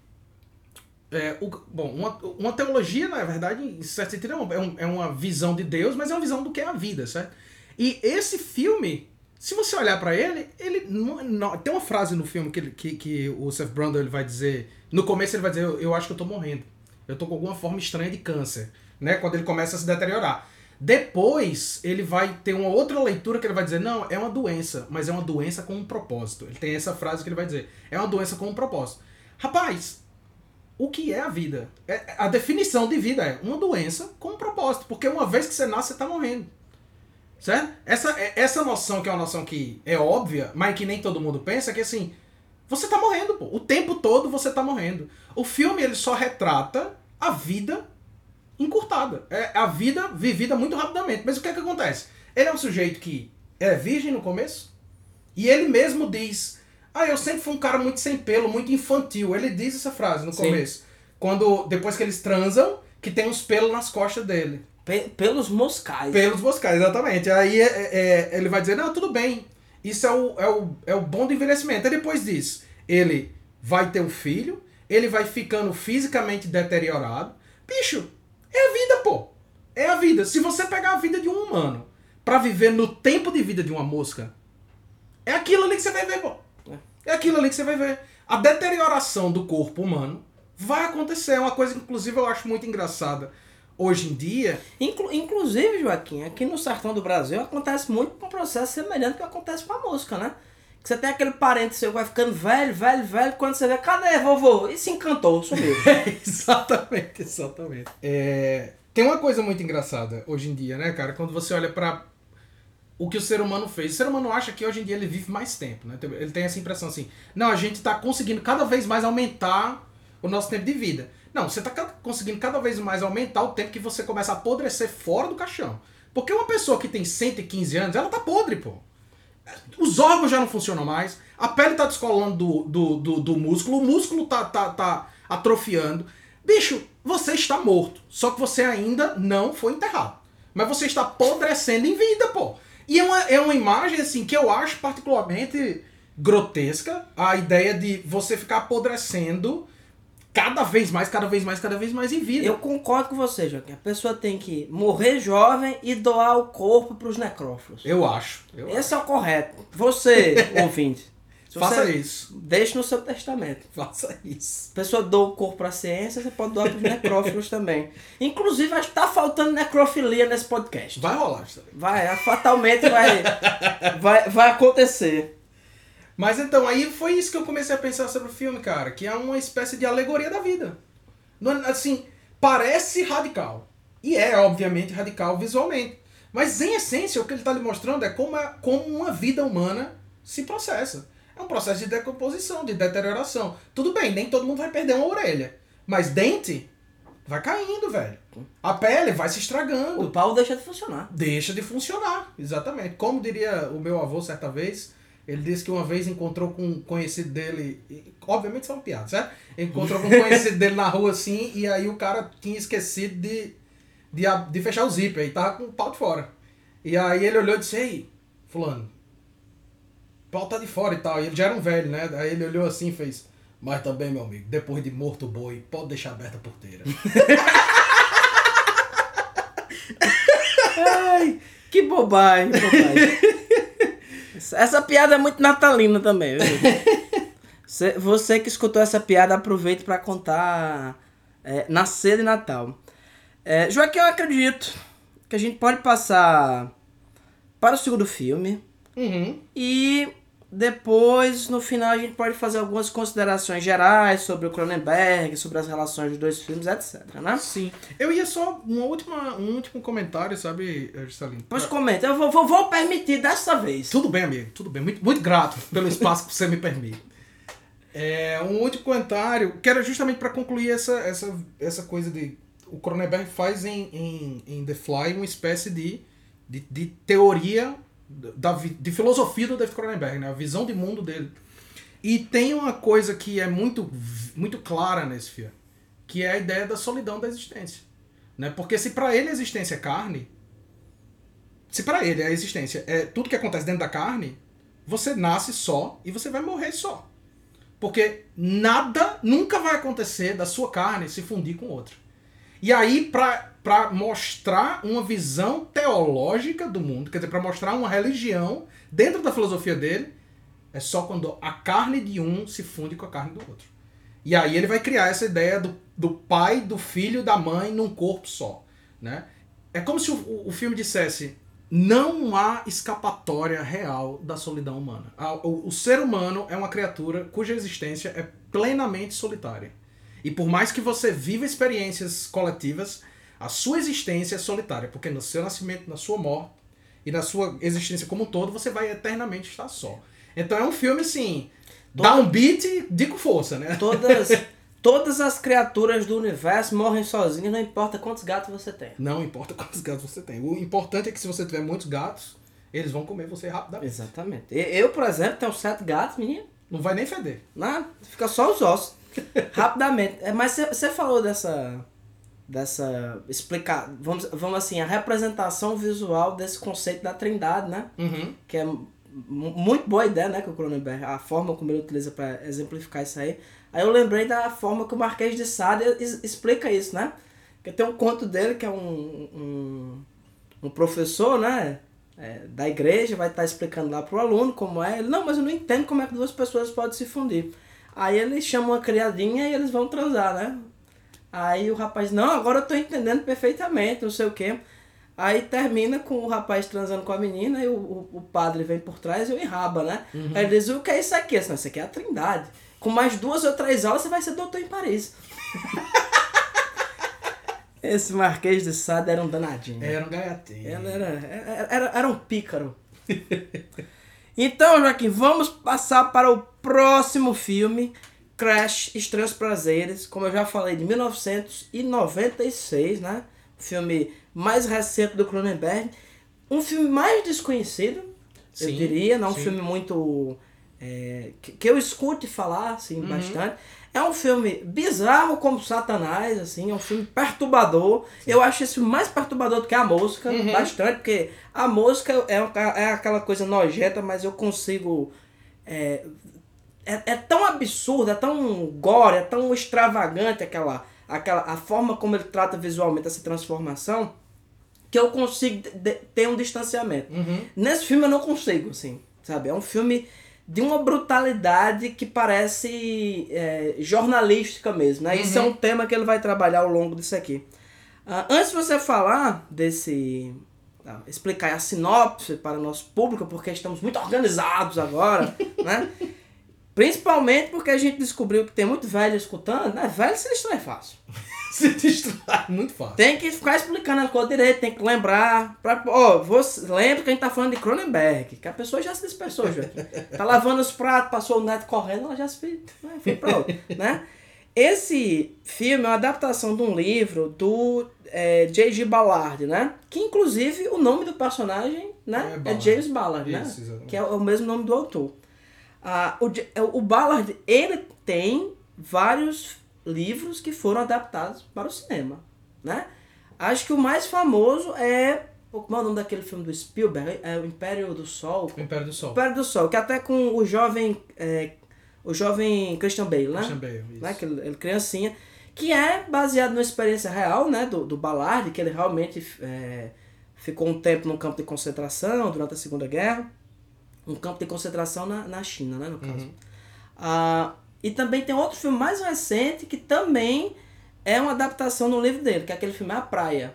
é, o- bom, uma, uma teologia, na verdade, em certo sentido, é é é uma visão de Deus, mas é uma visão do que é a vida, certo? E esse filme, se você olhar pra ele, ele não, não- tem uma frase no filme que, ele- que, que o Seth Brundle ele vai dizer, no começo ele vai dizer, eu, eu acho que eu tô morrendo, eu tô com alguma forma estranha de câncer, né? Quando ele começa a se deteriorar. Depois, ele vai ter uma outra leitura que ele vai dizer, não, é uma doença, mas é uma doença com um propósito. Ele tem essa frase que ele vai dizer, é uma doença com um propósito. Rapaz, o que é a vida? É- a definição de vida é uma doença com um propósito. Porque uma vez que você nasce, você está morrendo. Certo? Essa, é- essa noção, que é uma noção que é óbvia, mas que nem todo mundo pensa, é que assim, você tá morrendo, pô. O tempo todo você tá morrendo. O filme, ele só retrata a vida encurtada. É a vida vivida muito rapidamente. Mas o que é que acontece? Ele é um sujeito que é virgem no começo, e ele mesmo diz: Ah, eu sempre fui um cara muito sem pelo, muito infantil. Ele diz essa frase no Sim. começo. Quando, depois que eles transam, que tem uns pelos nas costas dele. Pe- pelos moscais. Pelos moscais, exatamente. Aí é- é- ele vai dizer, não, tudo bem. Isso é o, é, o, é o bom do envelhecimento. Aí depois disso, ele vai ter um filho, ele vai ficando fisicamente deteriorado. Bicho, é a vida, pô. É a vida. Se você pegar a vida de um humano pra viver no tempo de vida de uma mosca, é aquilo ali que você vai ver, pô. É aquilo ali que você vai ver. A deterioração do corpo humano vai acontecer. É uma coisa que, inclusive, eu acho muito engraçada hoje em dia. Inclu- inclusive, Joaquim, aqui no sertão do Brasil acontece muito com um processo semelhante que acontece com a música, né? Que você tem aquele parente seu que vai ficando velho, velho, velho, quando você vê, cadê vovô? E se encantou, sumiu. exatamente, exatamente. É, tem uma coisa muito engraçada hoje em dia, né, cara? Quando você olha pra o que o ser humano fez. O ser humano acha que hoje em dia ele vive mais tempo, né? Ele tem essa impressão assim, não, a gente tá conseguindo cada vez mais aumentar o nosso tempo de vida. Não, você tá ca- conseguindo cada vez mais aumentar o tempo que você começa a apodrecer fora do caixão. Porque uma pessoa que tem 115 anos, ela tá podre, pô. Os órgãos já não funcionam mais, a pele tá descolando do, do, do, do músculo, o músculo tá, tá, tá atrofiando. Bicho, você está morto, só que você ainda não foi enterrado. Mas você está apodrecendo em vida, pô. E é uma, é uma imagem, assim, que eu acho particularmente grotesca, a ideia de você ficar apodrecendo cada vez mais, cada vez mais, cada vez mais em vida. Eu concordo com você, Joaquim. A pessoa tem que morrer jovem e doar o corpo pros necrófilos. Eu acho. Eu Esse é o correto. Você, ouvinte. Faça você- isso. Deixe no seu testamento. Faça isso. A pessoa doa o corpo pra ciência, você pode doar pros necrófilos também. Inclusive, acho que tá faltando necrofilia nesse podcast. Vai rolar isso também. Vai, fatalmente vai, vai, vai acontecer. Mas então, aí foi isso que eu comecei a pensar sobre o filme, cara, que é uma espécie de alegoria da vida. Não- Assim, parece radical. E é, obviamente, radical visualmente. Mas, em essência, o que ele está lhe mostrando é como, é- como uma vida humana se processa. É um processo de decomposição, de deterioração. Tudo bem, nem todo mundo vai perder uma orelha. Mas dente vai caindo, velho. A pele vai se estragando. O pau deixa de funcionar. Deixa de funcionar, exatamente. Como diria o meu avô certa vez, ele disse que uma vez encontrou com um conhecido dele, e, obviamente isso é uma piada, certo? Encontrou com um conhecido dele na rua assim, e aí o cara tinha esquecido de, de, de fechar o zíper, e tava com o pau de fora. E aí ele olhou e disse, ei, fulano, o pau tá de fora e tal. E ele já era um velho, né? Aí ele olhou assim e fez, mas também, meu amigo, depois de morto o boi, pode deixar aberta a porteira. Ai, que bobagem, que bobagem. Essa- Essa piada é muito natalina também? Você, você que escutou essa piada, aproveite para contar é, na ceia de Natal. É, Joaquim, eu acredito que a gente pode passar para o segundo filme Uhum. e depois, no final, a gente pode fazer algumas considerações gerais sobre o Cronenberg, sobre as relações dos dois filmes, etc, né? Sim. Eu ia só uma última, um último comentário, sabe, Juscelino? Pois comenta, eu vou, vou, vou permitir dessa vez. Tudo bem, amigo, tudo bem. Muito, muito grato pelo espaço que você me permite. É, um último comentário, que era justamente para concluir essa, essa, essa coisa de. O Cronenberg faz em, em, em The Fly uma espécie de, de, de teoria, da, de filosofia do David Cronenberg, né? a visão de mundo dele. E tem uma coisa que é muito, muito clara nesse filme, que é a ideia da solidão da existência. Né? Porque se para ele a existência é carne, se para ele a existência é tudo que acontece dentro da carne, você nasce só e você vai morrer só. Porque nada nunca vai acontecer da sua carne se fundir com outra. E aí, para mostrar uma visão teológica do mundo, quer dizer, para mostrar uma religião dentro da filosofia dele, é só quando a carne de um se funde com a carne do outro. E aí ele vai criar essa ideia do, do pai, do filho, da mãe num corpo só. Né? É como se o, o- filme dissesse: não há escapatória real da solidão humana. O, o ser humano é uma criatura cuja existência é plenamente solitária. E por mais que você viva experiências coletivas, a sua existência é solitária, porque no seu nascimento, na sua morte e na sua existência como um todo, você vai eternamente estar só. Então é um filme assim, dá um beat e com força, né? Todas, todas as criaturas do universo morrem sozinhas, não importa quantos gatos você tem. Não importa quantos gatos você tem. O importante é que se você tiver muitos gatos, eles vão comer você rapidamente. Exatamente. Eu, por exemplo, tenho sete gatos, menino. Não vai nem feder. Nada, fica só os ossos. Rapidamente. É, mas você falou dessa. Dessa. Explicar. Vamos, vamos assim, a representação visual desse conceito da trindade, né? Uhum. Que é mu- muito boa ideia, né? Que o Cronenberg, a forma como ele utiliza para exemplificar isso aí. Aí eu lembrei da forma que o Marquês de Sade explica isso, né? Que tem um conto dele que é um, um, um professor, né? é, da igreja, vai estar explicando lá pro aluno como é. Ele, não, mas eu não entendo como é que duas pessoas podem se fundir. Aí ele chama uma criadinha e eles vão transar, né? Aí o rapaz, não, agora eu tô entendendo perfeitamente, não sei o quê. Aí termina com o rapaz transando com a menina e o, o, o padre vem por trás e o enraba, né? Aí ele diz, o que é isso aqui? Disse, Não, isso aqui é a trindade. Com mais duas ou três aulas você vai ser doutor em Paris. Esse Marquês de Sade era um danadinho. Era um gaiatinho. Era, era, era, era um pícaro. então, Joaquim, vamos passar para o próximo filme, Crash Estranhos Prazeres, como eu já falei, de 1996, né? Filme mais recente do Cronenberg. Um filme mais desconhecido, eu Sim, diria, não um sim. filme muito... é, que, que eu escute falar, assim, bastante. É um filme bizarro como Satanás, assim, é um filme perturbador. Eu acho esse mais perturbador do que a mosca, bastante, porque a mosca é, é aquela coisa nojenta, mas eu consigo. É, é, é tão absurdo, é tão gore, é tão extravagante aquela, aquela a forma como ele trata visualmente essa transformação, que eu consigo ter um distanciamento. Uhum. Nesse filme eu não consigo, assim, sabe? É um filme de uma brutalidade que parece é, jornalística mesmo, né? Isso é um tema que ele vai trabalhar ao longo disso aqui. Ah, antes de você falar desse... ah, explicar a sinopse para o nosso público, porque estamos muito organizados agora, né? Principalmente porque a gente descobriu que tem muito velho escutando, né? Velho se distrai fácil. se distrai muito fácil. Tem que ficar explicando as coisas direito, tem que lembrar. Pra, ó, você, lembra que a gente tá falando de Cronenberg, que a pessoa já se dispersou, já. Tá lavando os pratos, passou o neto correndo, ela já se né, foi pra outro, né? Esse filme é uma adaptação de um livro do é, J.G. Ballard, né? Que inclusive o nome do personagem né, É é. James Ballard, né? Isso. Que é o mesmo nome do autor. Ah, o, J- o Ballard, ele tem vários livros que foram adaptados para o cinema, né? Acho que o mais famoso é... Como é o nome daquele filme do Spielberg? É o Império do Sol. O Império do Sol. Império do Sol, que até com o jovem... é, o jovem Christian Bale, né? Christian Bale, isso. né? Que ele, criancinha. Que é baseado numa experiência real, né? Do, do Ballard, que ele realmente é, ficou um tempo num campo de concentração durante a Segunda Guerra. Um campo de concentração na, na China, né? No caso. Ah, e também tem outro filme mais recente que também é uma adaptação do livro dele, que é aquele filme A Praia,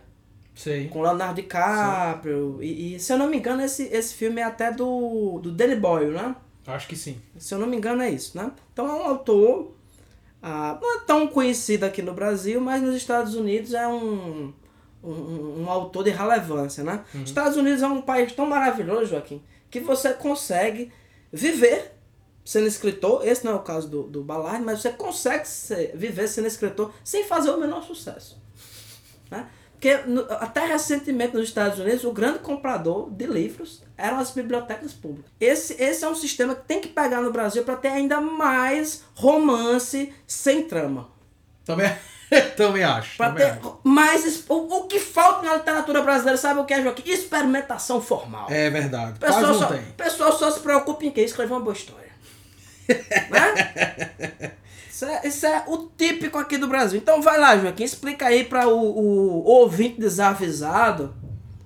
Sei. com Leonardo DiCaprio. E, e, se eu não me engano, esse, esse filme é até do, do Danny Boyle, né? Acho que sim. Se eu não me engano, é isso, né? Então é um autor. ah, não é tão conhecido aqui no Brasil, mas nos Estados Unidos é um, um, um autor de relevância, né? Estados Unidos é um país tão maravilhoso, Joaquim, que você consegue viver sendo escritor. Esse não é o caso do, do Ballard, mas você consegue ser- viver sendo escritor sem fazer o menor sucesso. Né? Porque no- até recentemente nos Estados Unidos, o grande comprador de livros eram as bibliotecas públicas. Esse, esse é um sistema que tem que pegar no Brasil para ter ainda mais romance sem trama. Também, também acho. Para ter acho. mais. O, o que falta na literatura brasileira, sabe o que é, Joaquim? Experimentação formal. É verdade. O pessoal, só, não tem. o pessoal só se preocupa em quê? Escrever uma boa história. Né? Isso é, isso é o típico aqui do Brasil. Então vai lá, Joaquim, explica aí para o, o ouvinte desavisado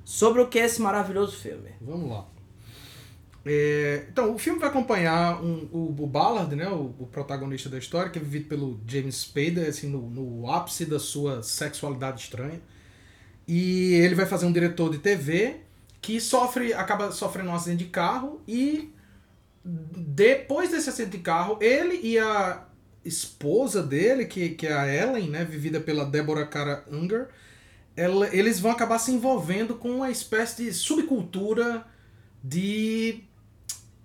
sobre o que é esse maravilhoso filme. Vamos lá. É, então, o filme vai acompanhar um- o, o Ballard, né, o, o protagonista da história, que é vivido pelo James Spader, assim, no, no ápice da sua sexualidade estranha. E ele vai fazer um diretor de TV que sofre, acaba sofrendo um acidente de carro e depois desse acidente de carro, ele e a esposa dele, que, que é a Ellen, né, vivida pela Deborah Cara Unger, ela- eles vão acabar se envolvendo com uma espécie de subcultura de,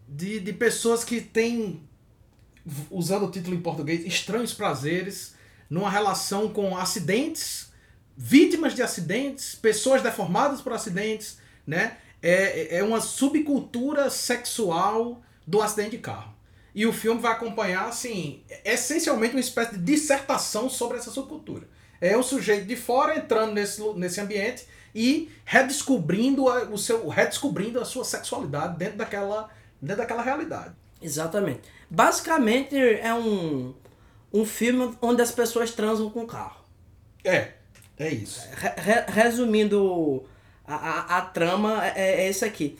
de, de pessoas que têm, usando o título em português, estranhos prazeres, numa relação com acidentes, vítimas de acidentes, pessoas deformadas por acidentes, né? É, é uma subcultura sexual do acidente de carro. E o filme vai acompanhar, assim, essencialmente uma espécie de dissertação sobre essa subcultura. É o sujeito de fora entrando nesse, nesse ambiente e redescobrindo a, o seu, redescobrindo a sua sexualidade dentro daquela, dentro daquela realidade. Exatamente. Basicamente é um, um filme onde as pessoas transam com o carro. É, é isso. Re- re- resumindo a, a, a trama, é, é esse aqui.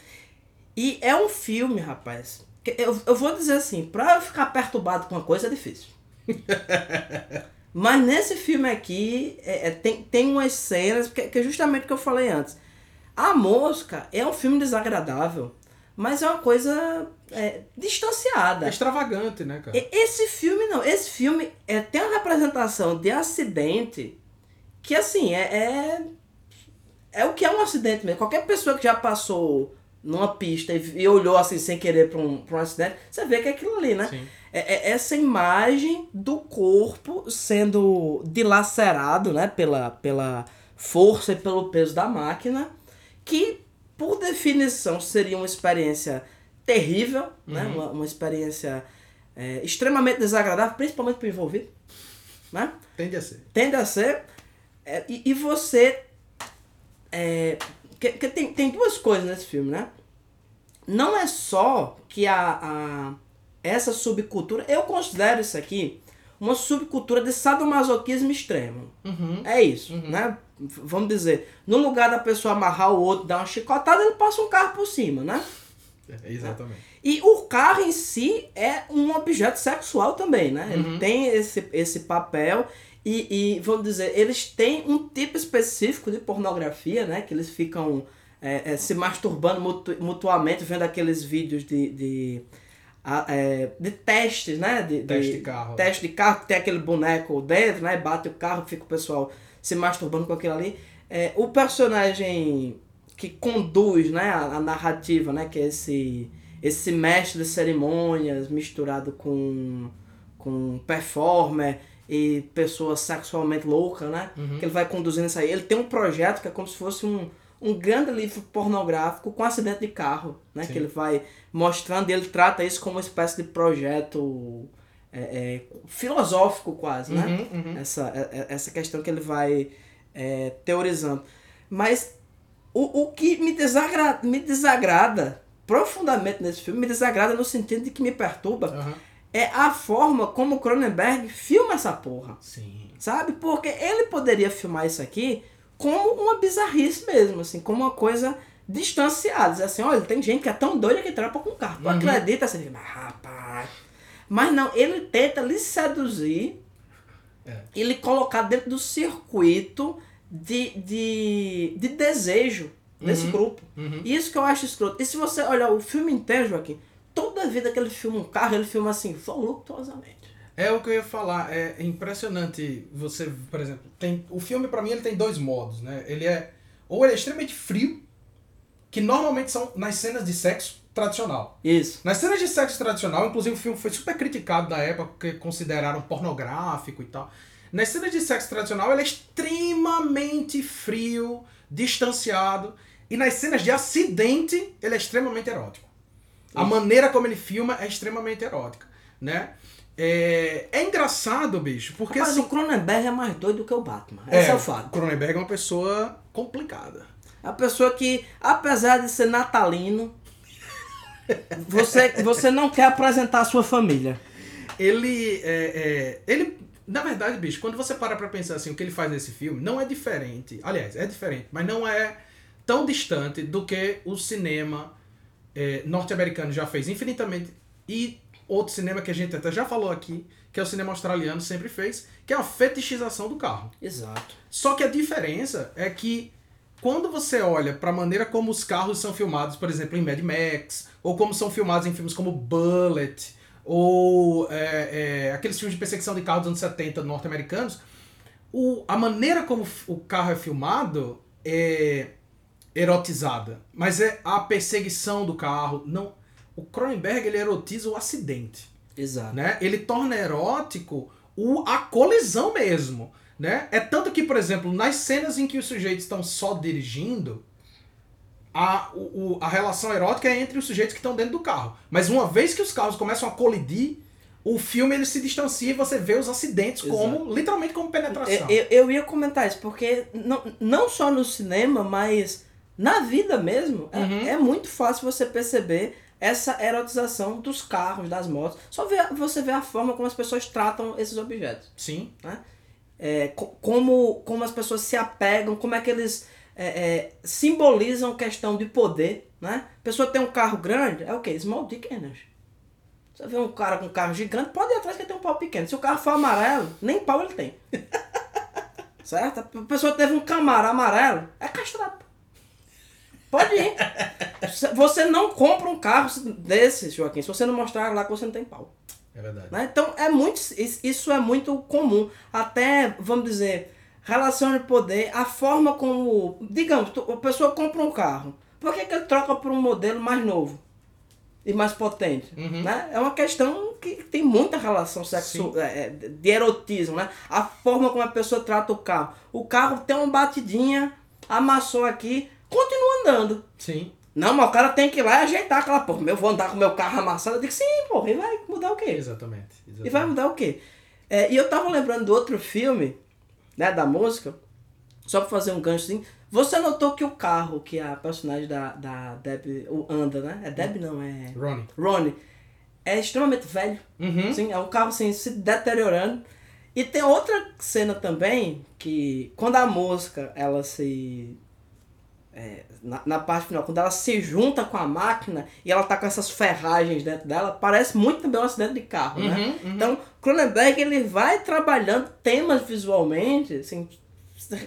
E é um filme, rapaz. Eu, eu vou dizer assim, pra eu ficar perturbado com uma coisa é difícil. Mas nesse filme aqui, é, é, tem, tem umas cenas, que, que é justamente o que eu falei antes. A Mosca é um filme desagradável, mas é uma coisa é, É distanciada. extravagante, né, cara? Esse filme não, esse filme é, tem uma representação de acidente que assim, é, é, é o que é um acidente mesmo. Qualquer pessoa que já passou numa pista e, e olhou assim sem querer para um, pra um acidente, você vê que é aquilo ali, né? É, é essa imagem do corpo sendo dilacerado, né, pela, pela força e pelo peso da máquina, que por definição seria uma experiência terrível, né, uma, uma experiência é, extremamente desagradável, principalmente para o envolvido, né? Tende a ser. Tende a ser. é, e, e você. É, que, que tem, tem duas coisas nesse filme, né? Não é só que a, a essa subcultura. Eu considero isso aqui uma subcultura de sadomasoquismo extremo. Uhum. É isso, né? V- Vamos dizer, no lugar da pessoa amarrar o outro, dar uma chicotada, ele passa um carro por cima, né? É, exatamente. E o carro em si é um objeto sexual também, né? Ele Uhum. tem esse, esse papel e, e, vamos dizer, eles têm um tipo específico de pornografia, né? Que eles ficam é, é, se masturbando mutu- mutuamente, vendo aqueles vídeos de, de a- é, de testes, né? De, Teste de carro. Teste de carro, que tem aquele boneco dentro, né? Bate o carro, fica o pessoal se masturbando com aquilo ali. É, o personagem que conduz né, a, a narrativa, né? Que é esse, esse mestre de cerimônias misturado com, com performer e pessoa sexualmente louca, né? Uhum. Que ele vai conduzindo isso aí. Ele tem um projeto que é como se fosse um, um grande livro pornográfico com acidente de carro, né? Sim. Que ele vai mostrando e ele trata isso como uma espécie de projeto é, é, filosófico quase, né? Uhum, uhum. Essa, é- é- essa questão que ele vai é, teorizando. Mas o, o que me desagrada, me desagrada profundamente nesse filme, me desagrada no sentido de que me perturba. É a forma como Cronenberg filma essa porra. Sim. Sabe? Porque ele poderia filmar isso aqui como uma bizarrice mesmo, assim, como uma coisa distanciada. Dizer assim, olha, tem gente que é tão doida que trampa com carro. Tu Uhum. acredita assim, mas rapaz. Mas não, ele tenta lhe seduzir É. e lhe colocar dentro do circuito de, de, de desejo desse Uhum. grupo. Uhum. E Isso que eu acho escroto. E se você olhar o filme inteiro, Joaquim, toda vida que ele filma um carro, ele filma assim, voluptuosamente. É o que eu ia falar, é impressionante você, por exemplo, tem o filme pra mim ele tem dois modos, né? Ele é ou ele é extremamente frio, que normalmente são nas cenas de sexo tradicional. Isso. Nas cenas de sexo tradicional, inclusive o filme foi super criticado na época porque consideraram pornográfico e tal. Nas cenas de sexo tradicional, ele é extremamente frio, distanciado, e nas cenas de acidente, ele é extremamente erótico. A maneira como ele filma é extremamente erótica, né? É, é engraçado, bicho, porque Mas assim, o Cronenberg é mais doido do que o Batman. Esse é, o fato. Cronenberg é uma pessoa complicada. A pessoa que, apesar de ser natalino, você, você não quer apresentar a sua família. Ele, é, é, ele, na verdade, bicho, quando você para pra pensar assim, o que ele faz nesse filme, não é diferente. Aliás, é diferente, mas não é tão distante do que o cinema é, norte-americano já fez infinitamente e outro cinema que a gente até já falou aqui, que é o cinema australiano sempre fez, que é a fetichização do carro. Exato. Só que a diferença é que quando você olha para a maneira como os carros são filmados, por exemplo, em Mad Max, ou como são filmados em filmes como Bullet, ou é, é, aqueles filmes de perseguição de carro dos anos 70 norte-americanos, a maneira como o carro é filmado é erotizada. Mas é a perseguição do carro. não O Cronenberg ele erotiza o acidente Exato. né? Ele torna erótico o, a colisão mesmo, né? É tanto que, por exemplo, nas cenas em que os sujeitos estão só dirigindo, a, o, a relação erótica é entre os sujeitos que estão dentro do carro. Mas uma vez que os carros começam a colidir, o filme ele se distancia e você vê os acidentes como, literalmente como penetração. Eu, eu, eu ia comentar isso, porque não, não só no cinema, mas na vida mesmo, é- Uhum. é, muito fácil você perceber essa erotização dos carros, das motos. Só vê, você vê a forma como as pessoas tratam esses objetos. Sim. É, co- como, como as pessoas se apegam, como é que eles é, é, simbolizam questão de poder, né? A pessoa tem um carro grande, é o quê? Small dick energy. Você vê um cara com um carro gigante, pode ir atrás que ele tem um pau pequeno. Se o carro for amarelo, nem pau ele tem. certo? A pessoa teve um Camaro amarelo, é castrado. Pode ir. Você não compra um carro desse, Joaquim, se você não mostrar lá que você não tem pau. É verdade. Né? Então é muito, isso é muito comum. Até, vamos dizer, relação de poder, a forma como. Digamos, a pessoa compra um carro. Por que, que ele troca por um modelo mais novo e mais potente? Uhum. Né? É uma questão que tem muita relação sexual, é, é, de erotismo. Né? A forma como a pessoa trata o carro. O carro tem uma batidinha, amassou aqui, andando. Sim. Não, mas o cara tem que ir lá e ajeitar aquela porra. Eu vou andar com o meu carro amassado. Eu digo, sim, porra, e vai mudar o quê? Exatamente. E vai mudar o quê? É, e eu tava lembrando do outro filme, né, da música, só pra fazer um gancho assim. Você notou que o carro que a personagem da, da Deb o anda, né? É Deb não, é. Ronnie. Ronnie. É extremamente velho. Uhum. Assim, é um carro assim, se deteriorando. E tem outra cena também que quando a música ela se. É, na, na parte final, quando ela se junta com a máquina e ela tá com essas ferragens dentro dela, parece muito também um acidente de carro, né? Uhum, uhum. Então, Cronenberg ele vai trabalhando temas visualmente, assim,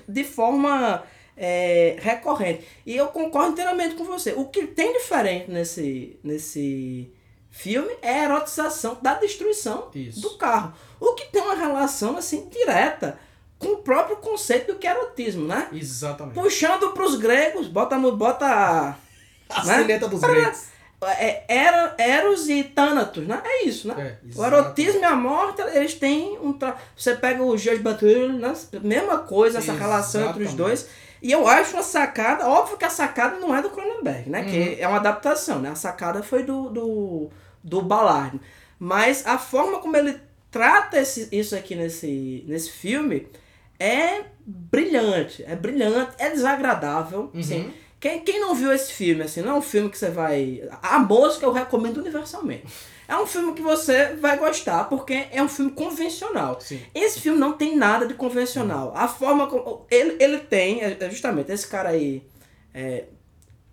de forma é, recorrente. E eu concordo inteiramente com você. O que tem diferente nesse, nesse filme é a erotização da destruição Isso. do carro. O que tem uma relação assim direta com o próprio conceito do que é erotismo, né? Exatamente. Puxando pros gregos, bota bota A né? silheta dos gregos. é, Ero- Eros e Thanatos, né? É isso, né? É, O erotismo e a morte, eles têm um. Tra... Você pega o Georges Bataille, né? mesma coisa, essa relação entre os Exatamente. dois. E eu acho uma sacada, óbvio que a sacada não é do Cronenberg, né? Uhum. Que é uma adaptação, né? A sacada foi do, do, do Ballard. Mas a forma como ele trata esse, isso aqui nesse, nesse filme é brilhante. É brilhante, é desagradável. Uhum. Assim. Quem, quem não viu esse filme, assim, não é um filme que você vai. A Mosca eu recomendo universalmente. É um filme que você vai gostar, porque é um filme convencional. Sim. Esse filme não tem nada de convencional. A forma como. Ele, ele tem, é é justamente, esse cara aí. é,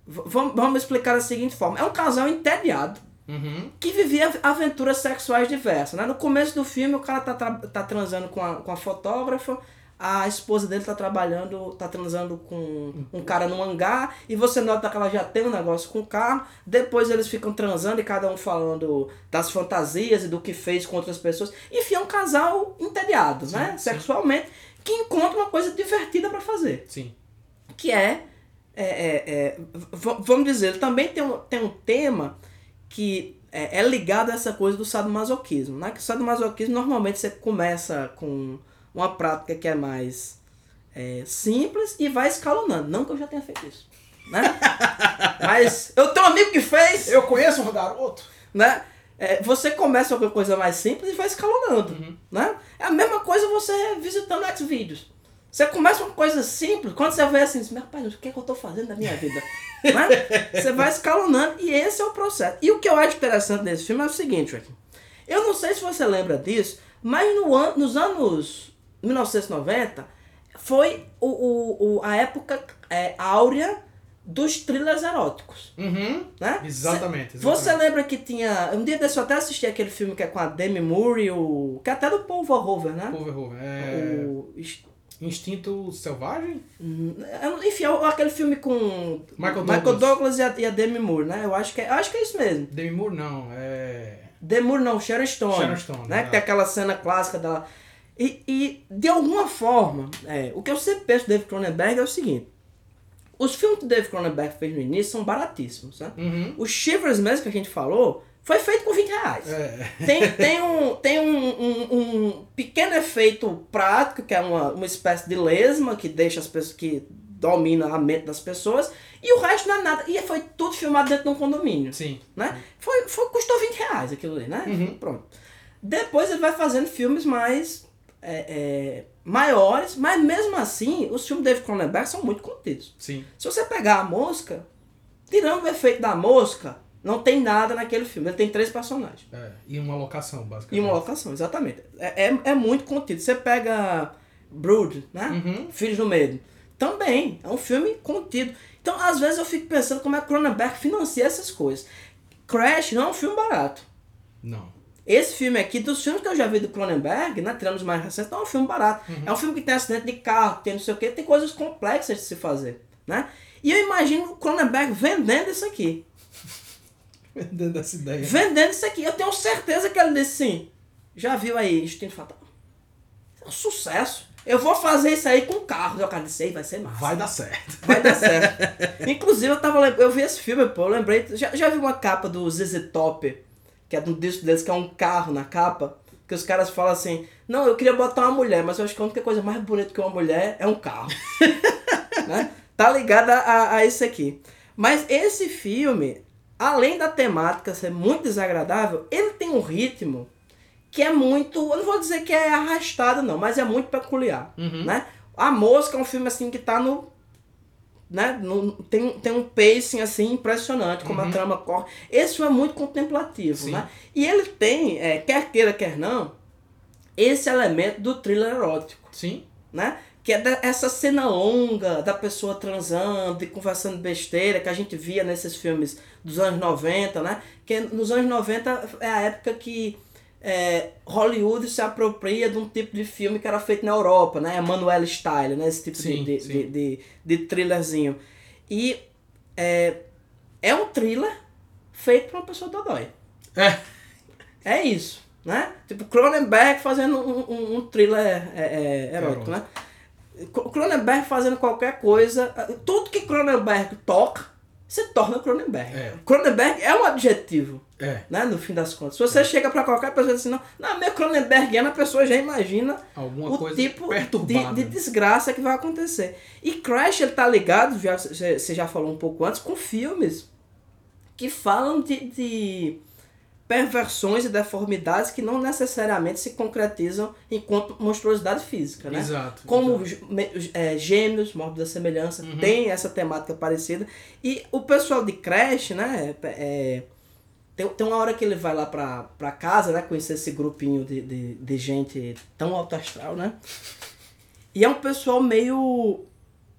vamos, vamos explicar da seguinte forma: é um casal entediado Uhum. que vivia aventuras sexuais diversas. Né? No começo do filme, o cara tá, tá transando com a, com a fotógrafa, a esposa dele tá trabalhando, tá transando com um cara no hangar, e você nota que ela já tem um negócio com o carro. Depois eles ficam transando e cada um falando das fantasias e do que fez com outras pessoas. Enfim, é um casal entediado, né? sim. Sexualmente, que encontra uma coisa divertida para fazer Sim. que é, é, é, é, vamos dizer, ele também tem um, tem um tema que é, é ligado a essa coisa do sadomasoquismo, né? Que o sadomasoquismo normalmente você começa com uma prática que é mais é, simples e vai escalonando. Não que eu já tenha feito isso, né? Mas eu tenho um amigo que fez, Eu conheço um garoto. né? É, você começa com uma coisa mais simples e vai escalonando, né? É a mesma coisa você visitando Xvideos. Você começa com uma coisa simples, quando você vê assim, meu rapaz, o que é que eu tô fazendo da minha vida? né? Você vai escalonando e esse é o processo. E o que eu acho interessante nesse filme é o seguinte, Joaquim. Eu não sei se você lembra disso, mas no an nos anos 1990 foi o, o, o- a época é, áurea dos thrillers eróticos. Uhum. Né? Exatamente, Cê- Você exatamente. lembra que tinha. Um dia desse eu até assisti aquele filme que é com a Demi Moore e o. que é até do Paul Verhoeven, né? Paul Verhoeven. É... O. Instinto Selvagem? Enfim, é aquele filme com. Michael Douglas. e, a, e a Demi Moore, né? Eu acho que é, acho que é isso mesmo. Demi Moore não, é... Demi Moore não, Sharon Stone. Sharon Stone, Né? Que tem aquela cena clássica dela. E, e de alguma forma, é, o que eu sempre penso do David Cronenberg é o seguinte. Os filmes que o David Cronenberg fez no início são baratíssimos, né? Uhum. O Shivers mesmo que a gente falou foi feito com 20 reais. É. Tem, tem, um, tem um, um, um pequeno efeito prático, que é uma, uma espécie de lesma que deixa as pessoas que domina a mente das pessoas, e o resto não é nada. E foi tudo filmado dentro de um condomínio. Sim. Né? Foi, foi, custou 20 reais aquilo ali, né? Uhum. Pronto. Depois ele vai fazendo filmes mais é, é, maiores, mas mesmo assim, os filmes do David Cronenberg são muito contidos. Sim. Se você pegar a mosca, tirando o efeito da mosca, não tem nada naquele filme. Ele tem três personagens. É. E uma locação, E basicamente. uma locação, exatamente. É, é, é muito contido. Você pega Brood, né? Uhum. Filhos do Medo. Também, é um filme contido. Então, às vezes eu fico pensando como é que Cronenberg financia essas coisas. Crash não é um filme barato. Não. Esse filme aqui, dos filmes que eu já vi do Cronenberg, né, tirando os mais recentes, não é um filme barato. É um filme que tem acidente de carro, tem não sei o que, tem coisas complexas de se fazer, né? E eu imagino o Cronenberg vendendo isso aqui. Dentro dessa ideia. Vendendo isso aqui. Eu tenho certeza que ele disse sim. Já viu aí, Instinto Fatal? É um sucesso. Eu vou fazer isso aí com carros. Eu cara disse, "Ei, vai ser massa. Vai dar certo. Vai dar certo. Inclusive, eu tava eu vi esse filme, pô, eu lembrei. Já, já vi uma capa do ZZ Top, que é do disco deles, que é um carro na capa, que os caras falam assim: Não, eu queria botar uma mulher, mas eu acho que a única coisa mais bonita que uma mulher é um carro. né? Tá ligado a, a, a isso aqui. Mas esse filme, além da temática ser muito desagradável, ele tem um ritmo que é muito. Eu não vou dizer que é arrastado, não, mas é muito peculiar. Uhum. Né? A Mosca é um filme assim que tá no. Né? tem, tem um pacing assim impressionante, como a trama corre. Esse filme é muito contemplativo. Sim. Né? E ele tem, é, quer queira, quer não, esse elemento do thriller erótico Sim. né? Que é da- essa cena longa da pessoa transando e conversando besteira que a gente via nesses filmes dos anos 90, né? Que nos anos 90 é a época que é, Hollywood se apropria de um tipo de filme que era feito na Europa, né? Emanuel Style, né? Esse tipo Sim, de, de, sim. de, de, de thrillerzinho. E é, é um thriller feito por uma pessoa dodói. É. É isso, né? Tipo, Cronenberg fazendo um, um, um thriller é, é, erótico, né? Cronenberg fazendo qualquer coisa, tudo que Cronenberg toca se torna Cronenberg. É. Cronenberg é um adjetivo, É. né? No fim das contas. Se você chega pra qualquer pessoa e diz assim, não, não, meu Cronenbergiana, a pessoa já imagina Alguma o coisa tipo de, de desgraça que vai acontecer. E Crash, ele tá ligado, já, você já falou um pouco antes, com filmes que falam de, de perversões e deformidades que não necessariamente se concretizam enquanto monstruosidade física, né? Exato. Como exato. é, Gêmeos, Morte da Semelhança, Uhum. tem essa temática parecida. E o pessoal de Crash, né? é, tem, tem uma hora que ele vai lá pra, pra casa, né? Conhecer esse grupinho de, de, de gente tão alto astral, né? E é um pessoal meio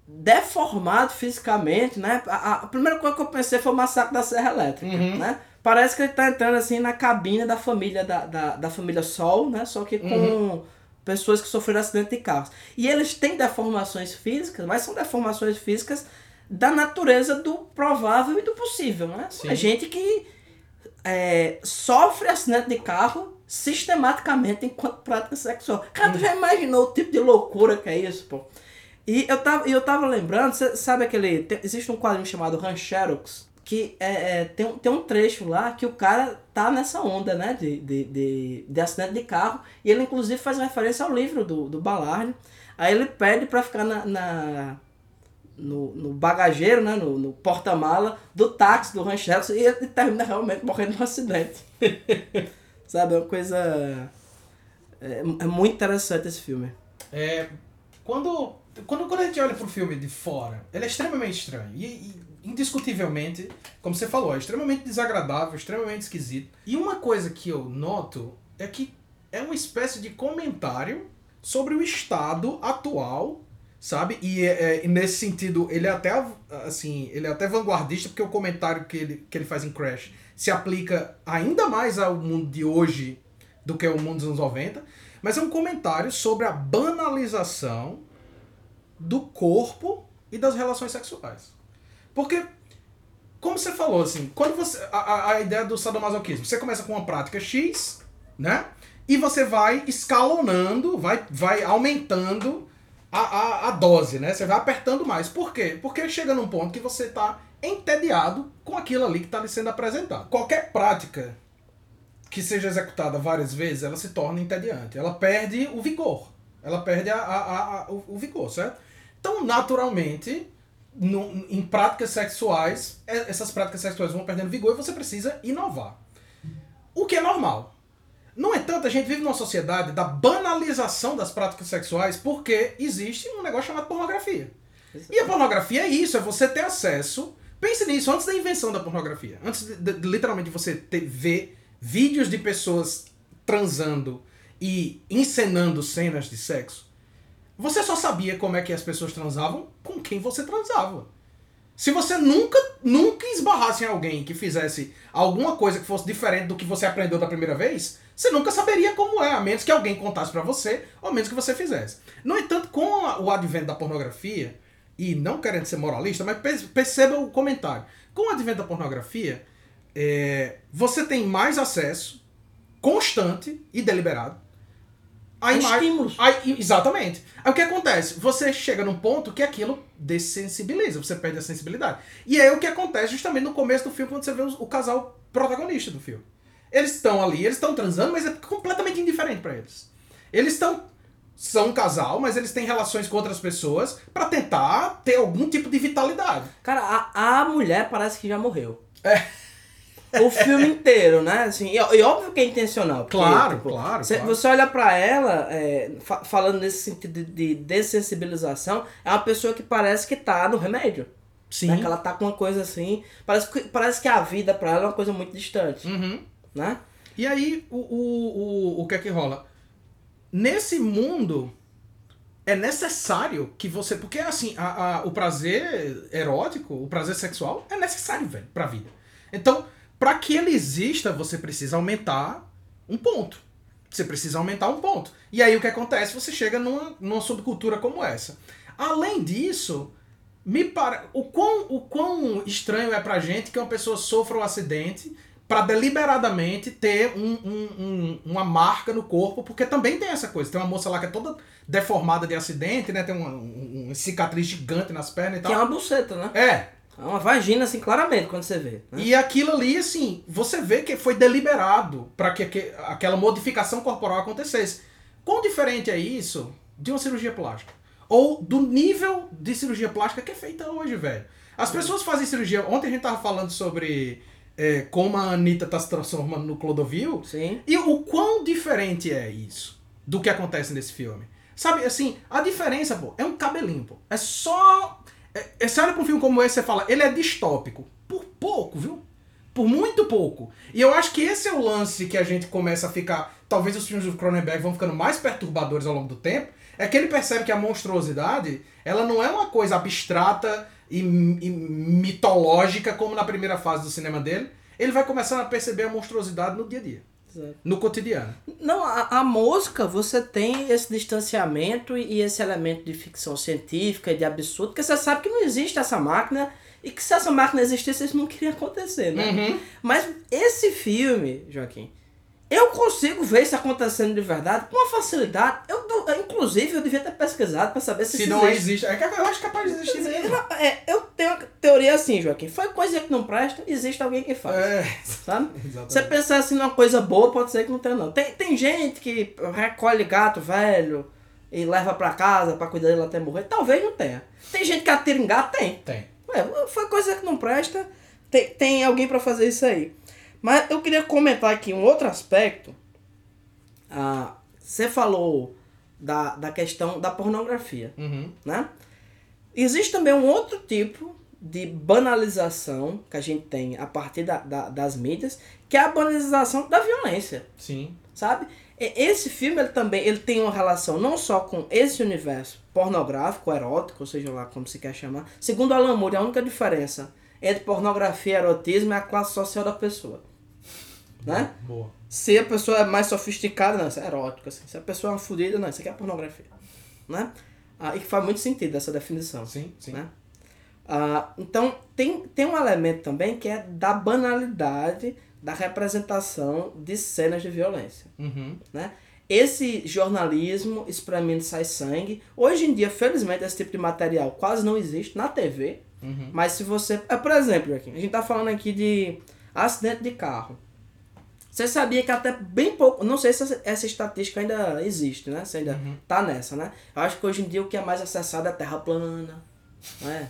deformado fisicamente, né? A, a- primeira coisa que eu pensei foi o massacre da Serra Elétrica, Uhum. né? Parece que ele tá entrando assim na cabine da família da, da, da família Sol, né? Só que com Uhum. pessoas que sofreram acidente de carros. E eles têm deformações físicas, mas são deformações físicas da natureza do provável e do possível, né? Sim. É gente que é, sofre acidente de carro sistematicamente enquanto prática sexual. Cara, tu já imaginou o tipo de loucura que é isso, pô? E eu tava, eu tava lembrando, cê sabe aquele. tem- existe um quadrinho chamado Rancherox, que é, é, tem, um- tem um trecho lá que o cara tá nessa onda, né? De, de, de, de acidente de carro. E ele inclusive faz referência ao livro do, do Ballard. Aí ele pede pra ficar na. na- no, no bagageiro, né? No, no porta-mala do táxi do Rancherox e ele termina realmente morrendo num acidente. Sabe? É uma coisa. É, é muito interessante esse filme. É, quando, quando, quando a gente olha pro filme de fora, ele é extremamente estranho. E, e, indiscutivelmente, como você falou, é extremamente desagradável, extremamente esquisito. E uma coisa que eu noto é que é uma espécie de comentário sobre o estado atual, sabe? E, é, é, e nesse sentido, ele é até assim, ele é até vanguardista, porque o comentário que ele, que ele faz em Crash se aplica ainda mais ao mundo de hoje do que o mundo dos anos 90. Mas é um comentário sobre a banalização do corpo e das relações sexuais. Porque, como você falou, assim, quando você. A- a ideia do sadomasoquismo, você começa com uma prática X, né? E você vai escalonando, vai, vai aumentando a, a, a dose, né? Você vai apertando mais. Por quê? Porque chega num ponto que você tá entediado com aquilo ali que está lhe sendo apresentado. Qualquer prática que seja executada várias vezes, ela se torna entediante. Ela perde o vigor. Ela perde a, a- a- o, o vigor, certo? Então, naturalmente, no- em práticas sexuais, é- essas práticas sexuais vão perdendo vigor e você precisa inovar. O que é normal. No entanto, a gente vive numa sociedade da banalização das práticas sexuais porque existe um negócio chamado pornografia. E a pornografia é isso, é você ter acesso. Pense nisso, antes da invenção da pornografia. Antes de, de- de literalmente você ter, ver vídeos de pessoas transando e encenando cenas de sexo. Você só sabia como é que as pessoas transavam com quem você transava. Se você nunca, nunca esbarrasse em alguém que fizesse alguma coisa que fosse diferente do que você aprendeu da primeira vez, você nunca saberia como é, a menos que alguém contasse pra você, ou a menos que você fizesse. No entanto, com o advento da pornografia, e não querendo ser moralista, mas pe- perceba o comentário. Com o advento da pornografia, é, você tem mais acesso constante e deliberado a A ima- estímulos. Aí, exatamente. Aí o que acontece? Você chega num ponto que aquilo dessensibiliza, você perde a sensibilidade. E aí o que acontece justamente no começo do filme, quando você vê os- o, casal protagonista do filme. Eles estão ali, eles estão transando, mas é completamente indiferente pra eles. Eles estão. São um casal, mas eles têm relações com outras pessoas pra tentar ter algum tipo de vitalidade. Cara, a, a mulher parece que já morreu. É. O filme inteiro, né? Assim, e, e óbvio que é intencional. porque, Claro, tipo, claro, cê- claro. Você olha pra ela, é, fa- falando nesse sentido de, de dessensibilização, é uma pessoa que parece que tá no remédio. Sim. Né? Que ela tá com uma coisa assim. Parece que, parece que a vida pra ela é uma coisa muito distante. Uhum. Né? E aí, o, o, o, o que é que rola? Nesse mundo, é necessário que você. Porque, assim, a, a- o prazer erótico, o prazer sexual, é necessário, velho, pra vida. Então, pra que ele exista, você precisa aumentar um ponto. Você precisa aumentar um ponto. E aí, o que acontece? Você chega numa, numa subcultura como essa. Além disso, me para... o, quão, o quão estranho é pra gente que uma pessoa sofra um acidente pra deliberadamente ter um, um- um- uma marca no corpo, porque também tem essa coisa. Tem uma moça lá que é toda deformada de acidente, né? Tem uma, um- cicatriz gigante nas pernas e Que é tal. uma buceta, né? É, É uma vagina, assim, claramente, quando você vê. né? E aquilo ali, assim, você vê que foi deliberado para que, que aquela modificação corporal acontecesse. Quão diferente é isso de uma cirurgia plástica? Ou do nível de cirurgia plástica que é feita hoje, velho? As pessoas fazem cirurgia. Ontem a gente tava falando sobre é, como a Anitta tá se transformando no Clodovil. Sim. E o quão diferente é isso do que acontece nesse filme? Sabe, assim, a diferença, pô, é um cabelinho, pô. É só. É, é, você olha pra um filme como esse você fala, ele é distópico. Por pouco, viu? Por muito pouco. E eu acho que esse é o lance que a gente começa a ficar. Talvez os filmes do Cronenberg vão ficando mais perturbadores ao longo do tempo. É que ele percebe que a monstruosidade, ela não é uma coisa abstrata e, e mitológica como na primeira fase do cinema dele. Ele vai começando a perceber a monstruosidade no dia a dia, Exato. no cotidiano. Não, a, a mosca, você tem esse distanciamento e esse elemento de ficção científica e de absurdo, porque você sabe que não existe essa máquina e que se essa máquina existisse, isso não queria acontecer, né? Uhum. Mas esse filme, Joaquim, eu consigo ver isso acontecendo de verdade com uma facilidade. Eu, inclusive, eu devia ter pesquisado pra saber se, Se isso não existe. existe. É que eu acho capaz de existir mesmo. É, eu tenho uma teoria assim, Joaquim. Foi coisa que não presta, existe alguém que faz. É, Sabe? exatamente. Você pensar assim numa coisa boa, pode ser que não tenha, não. Tem, tem gente que recolhe gato velho e leva pra casa pra cuidar dele até morrer. Talvez não tenha. Tem gente que atira em gato, tem. Tem. Ué, foi coisa que não presta, tem, tem alguém pra fazer isso aí. Mas eu queria comentar aqui um outro aspecto. Ah, você falou da, da questão da pornografia Uhum. né? Existe também um outro tipo de banalização que a gente tem a partir da, da- das mídias, que é a banalização da violência, Sim. sabe? Esse filme ele também ele tem uma relação não só com esse universo pornográfico, erótico, ou seja lá como se quer chamar. Segundo Alan Moore, a única diferença entre pornografia e erotismo é a classe social da pessoa. Né? Boa. Se a pessoa é mais sofisticada, não, isso é erótico. Assim. Se a pessoa é uma fodida, não, isso aqui é pornografia. Né? Ah, e faz muito sentido essa definição. Sim, sim. Né? Ah, então, tem, tem um elemento também que é da banalidade da representação de cenas de violência. Uhum. Né? Esse jornalismo espremendo sai sangue. Hoje em dia, felizmente, esse tipo de material quase não existe na TV. Uhum. Mas se você. É, por exemplo, aqui, a gente tá falando aqui de acidente de carro. Você sabia que até bem pouco. Não sei se essa, essa estatística ainda existe, né? Se ainda Uhum. tá nessa, né? Eu acho que hoje em dia o que é mais acessado é terra plana, né?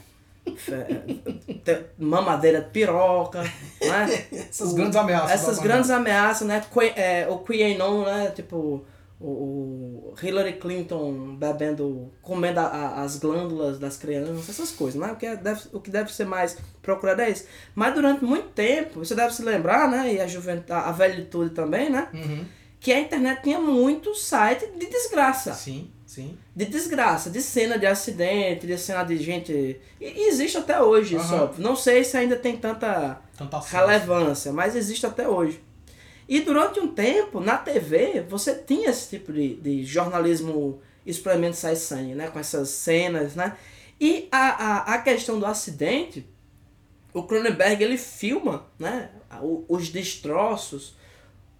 Mamadeira de piroca, né? Essas O- grandes ameaças. Essas grandes ameaças, né? Que- é, o QAnon, né? Tipo, o, Hillary Clinton bebendo, comendo a- as glândulas das crianças, essas coisas, né? O que, é- deve, o que deve ser mais procurado é isso. Mas durante muito tempo, você deve se lembrar, né? E a juventude, a velhitude também, né? Uhum. Que a internet tinha muito site de desgraça Sim, sim. de desgraça, de cena de acidente, de cena de gente. E, existe até hoje Aham. óbvio. Não sei se ainda tem tanta Tanta relevância, mas existe até hoje. E durante um tempo, na TV, você tinha esse tipo de, de jornalismo experimento sai sangue, né? Com essas cenas, né? E a, a, a questão do acidente, o Cronenberg, ele filma, né? Os destroços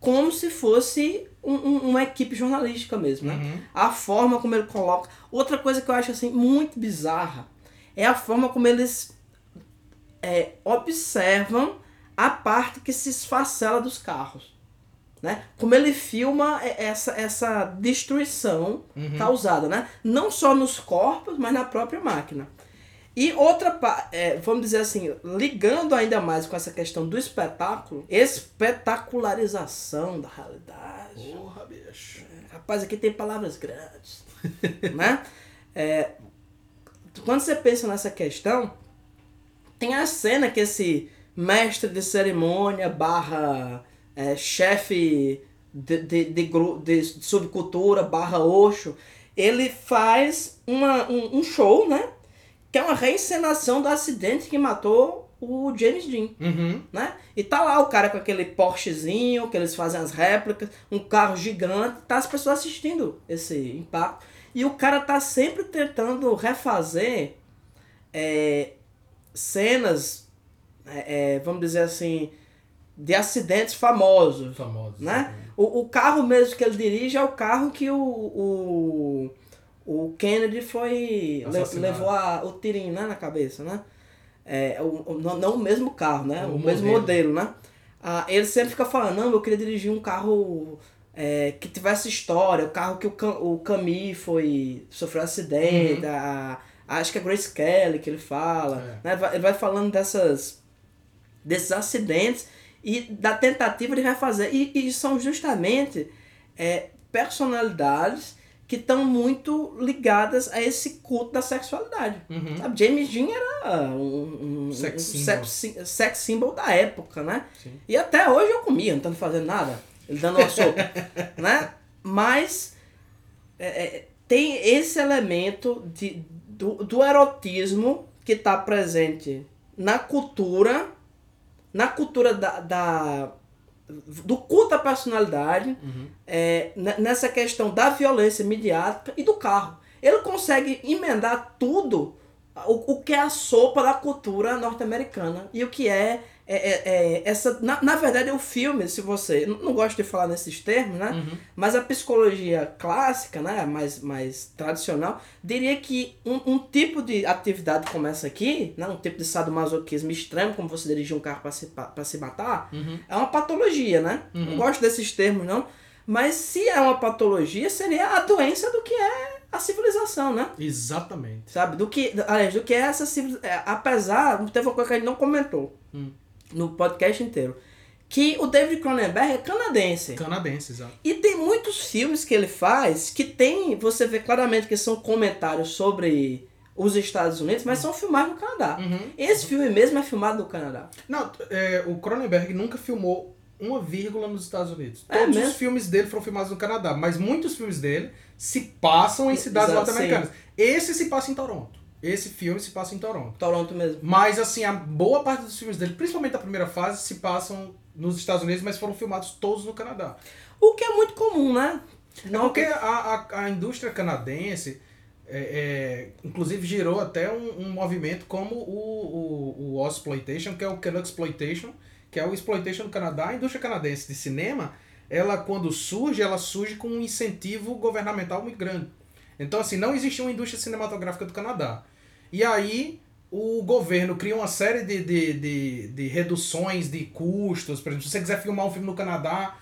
como se fosse um- um- uma equipe jornalística mesmo, né? Uhum. A forma como ele coloca. Outra coisa que eu acho assim muito bizarra é a forma como eles é, observam a parte que se esfacela dos carros. Né? Como ele filma é, essa, essa destruição Uhum. causada, né? Não só nos corpos, mas na própria máquina. E outra, é, vamos dizer assim, ligando ainda mais com essa questão do espetáculo, espetacularização da realidade. Porra, bicho. Rapaz, aqui tem palavras grandes. né? É, quando você pensa nessa questão, tem a cena que esse mestre de cerimônia barra é, chefe de, de, de, de subcultura barra Osho, ele faz uma, um, um show, né? Que é uma reencenação do acidente que matou o James Dean Uhum. né? E tá lá o cara com aquele Porschezinho, que eles fazem as réplicas, um carro gigante, tá as pessoas assistindo esse impacto. E o cara tá sempre tentando refazer é, cenas, é, é, vamos dizer assim, de acidentes famosos. Famosos. Né? O, o carro mesmo que ele dirige é o carro que o, o, o Kennedy foi. le- levou a, o tirinho né, na cabeça, né? É, o, o- não, não o mesmo carro, né? O O, mesmo modelo. né? Ah, ele sempre fica falando, não, eu queria dirigir um carro é, que tivesse história, o carro que o, Cam- o Camille foi. sofreu acidente, a, a- acho que é Grace Kelly que ele fala. É. Né? Ele vai falando dessas desses acidentes e da tentativa de refazer. E, e são justamente é, personalidades que estão muito ligadas a esse culto da sexualidade. Uhum. Sabe, James Dean era um, um, Sex um symbol. sex, sim- sex symbol da época, né? Sim. E até hoje eu comia, não estando fazendo nada. Ele dando uma sopa, né? Mas é, é, tem esse elemento de, do, do erotismo que está presente na cultura, na cultura da, da- do culto à personalidade, Uhum. é, ne- nessa questão da violência midiática e do carro. Ele consegue emendar tudo o, o que é a sopa da cultura norte-americana e o que é, é, é- é essa. Na, na verdade, o filme, se você. Não, não gosto de falar nesses termos, né? Uhum. Mas a psicologia clássica, né, mais, mais tradicional, diria que um, um tipo de atividade como essa aqui, né, um tipo de sadomasoquismo extremo, como você dirigir um carro para se, pa- pra se matar, Uhum. é uma patologia, né? Não gosto desses termos, não. Mas se é uma patologia, seria a doença do que é a civilização, né? Exatamente. Sabe? Do que, aliás, do que é essa civilização. Apesar, teve uma coisa que a gente não comentou Hum. No podcast inteiro. Que o David Cronenberg é canadense. Canadense, exato. E tem muitos filmes que ele faz que tem, você vê claramente que são comentários sobre os Estados Unidos, mas são filmados no Canadá. Uhum. Esse filme mesmo é filmado no Canadá. Não, é, o Cronenberg nunca filmou uma vírgula nos Estados Unidos. É Todos mesmo? os filmes dele foram filmados no Canadá, mas muitos filmes dele se passam em cidades norte-americanas. Esse se passa em Toronto. Esse filme se passa em Toronto. Toronto mesmo. Mas, assim, a boa parte dos filmes dele, principalmente a primeira fase, se passam nos Estados Unidos, mas foram filmados todos no Canadá. O que é muito comum, né? É porque a, a, a indústria canadense, é, é, inclusive, gerou até um, um movimento como o, o, o Exploitation, que é o Canuck Exploitation, que é o Exploitation do Canadá. A indústria canadense de cinema, ela quando surge, ela surge com um incentivo governamental muito grande. Então, assim, não existia uma indústria cinematográfica do Canadá. E aí, o governo cria uma série de, de, de, de reduções de custos. Por exemplo, se você quiser filmar um filme no Canadá,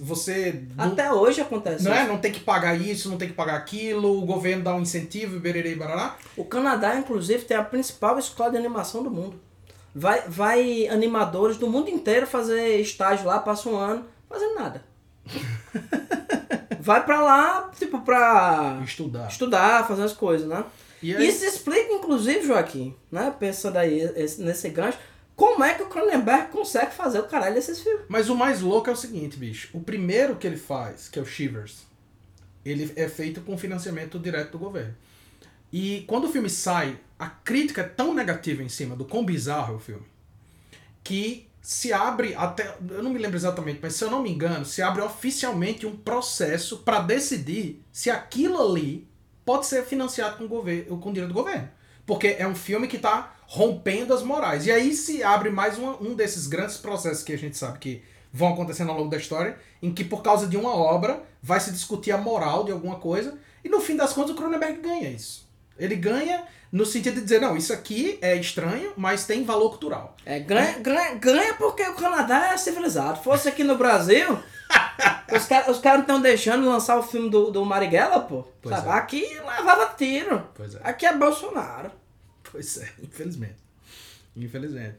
você... não- Até hoje acontece não é? Não tem que pagar isso, não tem que pagar aquilo, o governo dá um incentivo, bererê e barará. O Canadá, inclusive, tem a principal escola de animação do mundo. Vai, vai animadores do mundo inteiro fazer estágio lá, passa um ano, fazendo nada. vai pra lá, tipo, pra Estudar. estudar, fazer as coisas, né? Aí, Isso explica, inclusive, Joaquim, né? Pensando aí esse- nesse gancho, como é que o Cronenberg consegue fazer o caralho desses filmes. Mas o mais louco é o seguinte, bicho. O primeiro que ele faz, que é o Shivers, ele é feito com financiamento direto do governo. E quando o filme sai, a crítica é tão negativa em cima do quão bizarro é o filme, que se abre até. Eu não me lembro exatamente, mas se eu não me engano, se abre oficialmente um processo para decidir se aquilo ali pode ser financiado com, governo, com dinheiro do governo. Porque é um filme que está rompendo as morais. E aí se abre mais uma- um desses grandes processos que a gente sabe que vão acontecendo ao longo da história, em que por causa de uma obra vai se discutir a moral de alguma coisa, e no fim das contas o Cronenberg ganha isso. Ele ganha no sentido de dizer, não, isso aqui é estranho, mas tem valor cultural. É, ganha, ganha, ganha porque o Canadá é civilizado. Fosse aqui no Brasil, os caras cara não estão deixando lançar o filme do, do Marighella, pô. Pois sabe? é. Aqui levava tiro. Pois é. Aqui é Bolsonaro. Pois é, infelizmente. Infelizmente.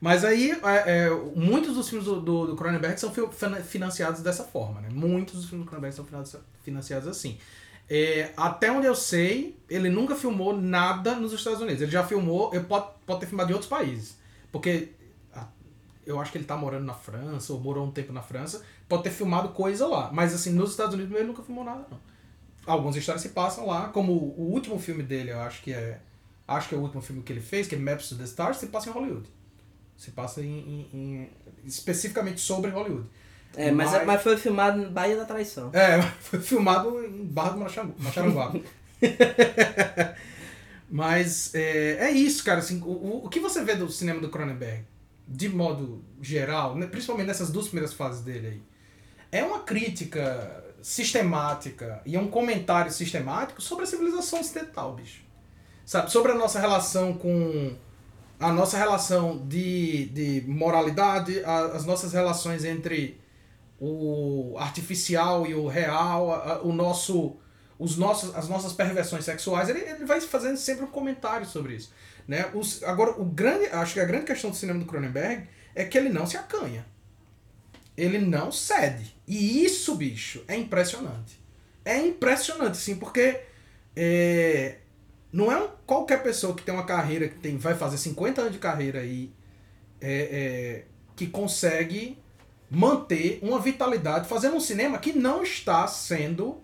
Mas aí, é, é, muitos dos filmes do, do, do Cronenberg são fi- fina- financiados dessa forma, né? Muitos dos filmes do Cronenberg são financia- financiados assim. É, até onde eu sei, ele nunca filmou nada nos Estados Unidos. Ele já filmou, ele pode, pode ter filmado em outros países. Porque eu acho que ele tá morando na França, ou morou um tempo na França, pode ter filmado coisa lá. Mas assim, nos Estados Unidos ele nunca filmou nada, não. Algumas histórias se passam lá, como o último filme dele, eu acho que é. Acho que é o último filme que ele fez, que é Maps to the Stars, se passa em Hollywood. Se passa em, em- em- especificamente sobre Hollywood. É, mas, mas foi filmado em Bahia da Traição. É, foi filmado em Barra do Macharanguá. Mas é, é isso, cara. Assim, o, o- o que você vê do cinema do Cronenberg? de modo geral, né, principalmente nessas duas primeiras fases dele aí, é uma crítica sistemática e é um comentário sistemático sobre a civilização ocidental, bicho. Sabe? Sobre a nossa relação com. A nossa relação de, de moralidade, a, as nossas relações entre o artificial e o real, a, a, o nosso, os nossos, as nossas perversões sexuais, ele, ele vai fazendo sempre um comentário sobre isso. Né? Os, agora, o grande, acho que a grande questão do cinema do Cronenberg é que ele não se acanha. Ele não cede. E isso, bicho, é impressionante. É impressionante, sim, porque é, não é um, qualquer pessoa que tem uma carreira que tem, vai fazer 50 anos de carreira aí é, é, que consegue manter uma vitalidade fazendo um cinema que não está sendo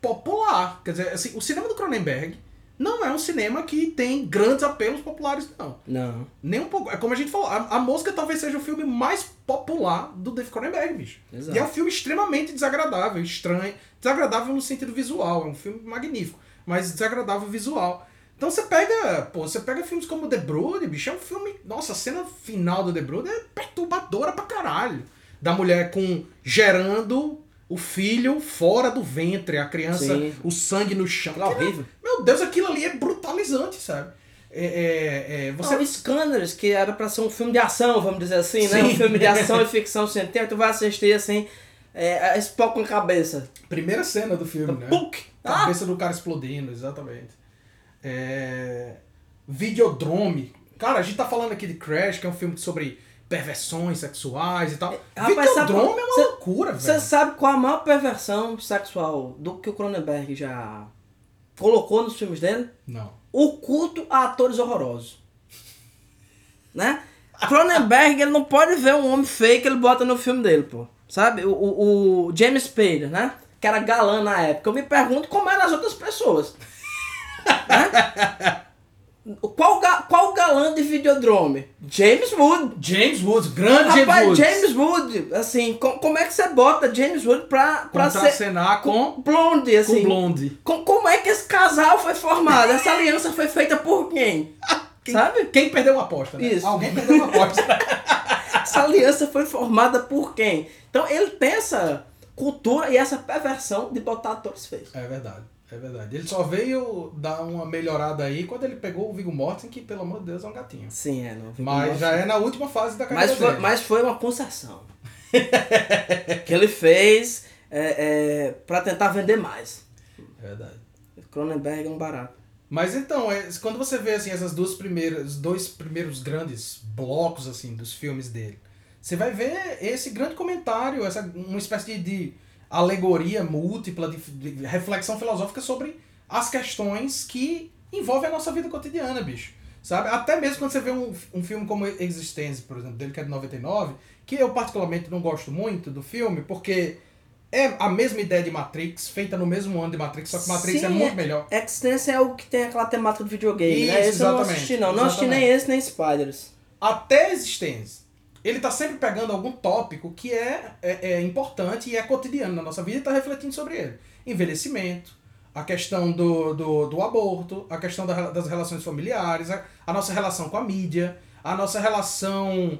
popular. Quer dizer, assim, o cinema do Cronenberg não é um cinema que tem grandes apelos populares, não. Não. Nem um pouco. É como a gente falou, a, a Mosca talvez seja o filme mais popular do David Cronenberg, bicho. Exato. E é um filme extremamente desagradável, estranho. Desagradável no sentido visual, é um filme magnífico, mas desagradável visual. Então você pega, pô, você pega filmes como The Brood, bicho, é um filme. Nossa, a cena final do The Brood é perturbadora pra caralho. Da mulher com gerando o filho fora do ventre, a criança, Sim. o sangue no chão. Aquilo é horrível. Meu Deus, aquilo ali é brutalizante, sabe? É, é, é, você Você... Scanners, que era pra ser um filme de ação, vamos dizer assim, né? Sim. Um filme de ação e ficção científica, tu vai assistir assim, é, Spock com a cabeça. Primeira cena do filme, né? Puk! Ah! Cabeça do cara explodindo, exatamente. É... Videodrome. Cara, a gente tá falando aqui de Crash, que é um filme sobre perversões sexuais e tal. Rapaz, sabe Videodrome qual- é uma cê- loucura, Você velho. sabe qual a maior perversão sexual do que o Cronenberg já colocou nos filmes dele? Não. O culto a atores horrorosos. Né? Cronenberg, ele não pode ver um homem feio que ele bota no filme dele, pô. Sabe? O, o, o James Spader, né? Que era galã na época. Eu me pergunto como eram as outras pessoas. né? Qual, ga- qual galã de Videodrome? James Wood. James Woods, grande Rapaz, James Woods. James Wood, assim, co- como é que você bota James Wood pra, pra ser Contracenar com, blonde, assim? com Blonde. Com- como é que esse casal foi formado? Essa aliança foi feita por quem? Sabe? Quem perdeu uma aposta, né? Isso. Alguém perdeu uma aposta. Essa aliança foi formada por quem? Então ele tem essa cultura e essa perversão de botar atores feios. é verdade, é verdade. Ele só veio dar uma melhorada aí quando ele pegou o Viggo Mortensen, que pelo amor de Deus é um gatinho. Sim, é, não. Mas já é na última fase da carreira Mas foi, dele. mas foi uma concessão. que ele fez é, é, para tentar vender mais. É verdade. Cronenberg é um barato. Mas então, é, quando você vê assim essas duas primeiras, dois primeiros grandes blocos assim dos filmes dele, você vai ver esse grande comentário, essa uma espécie de, de alegoria múltipla, de, de reflexão filosófica sobre as questões que envolvem a nossa vida cotidiana, bicho. Sabe? Até mesmo quando você vê um, um filme como Existence, por exemplo, dele que é de 99, que eu particularmente não gosto muito do filme, porque é a mesma ideia de Matrix, feita no mesmo ano de Matrix, só que Matrix é Sim, muito melhor. Extense é o que tem aquela temática do videogame, né? Isso, Esse eu não assisti não. Não assisti nem esse, nem Spiders. até existência. Ele tá sempre pegando algum tópico que é, é, é importante e é cotidiano na nossa vida e tá refletindo sobre ele. Envelhecimento, a questão do, do, do aborto, a questão da- das relações familiares, a, a nossa relação com a mídia, a nossa relação.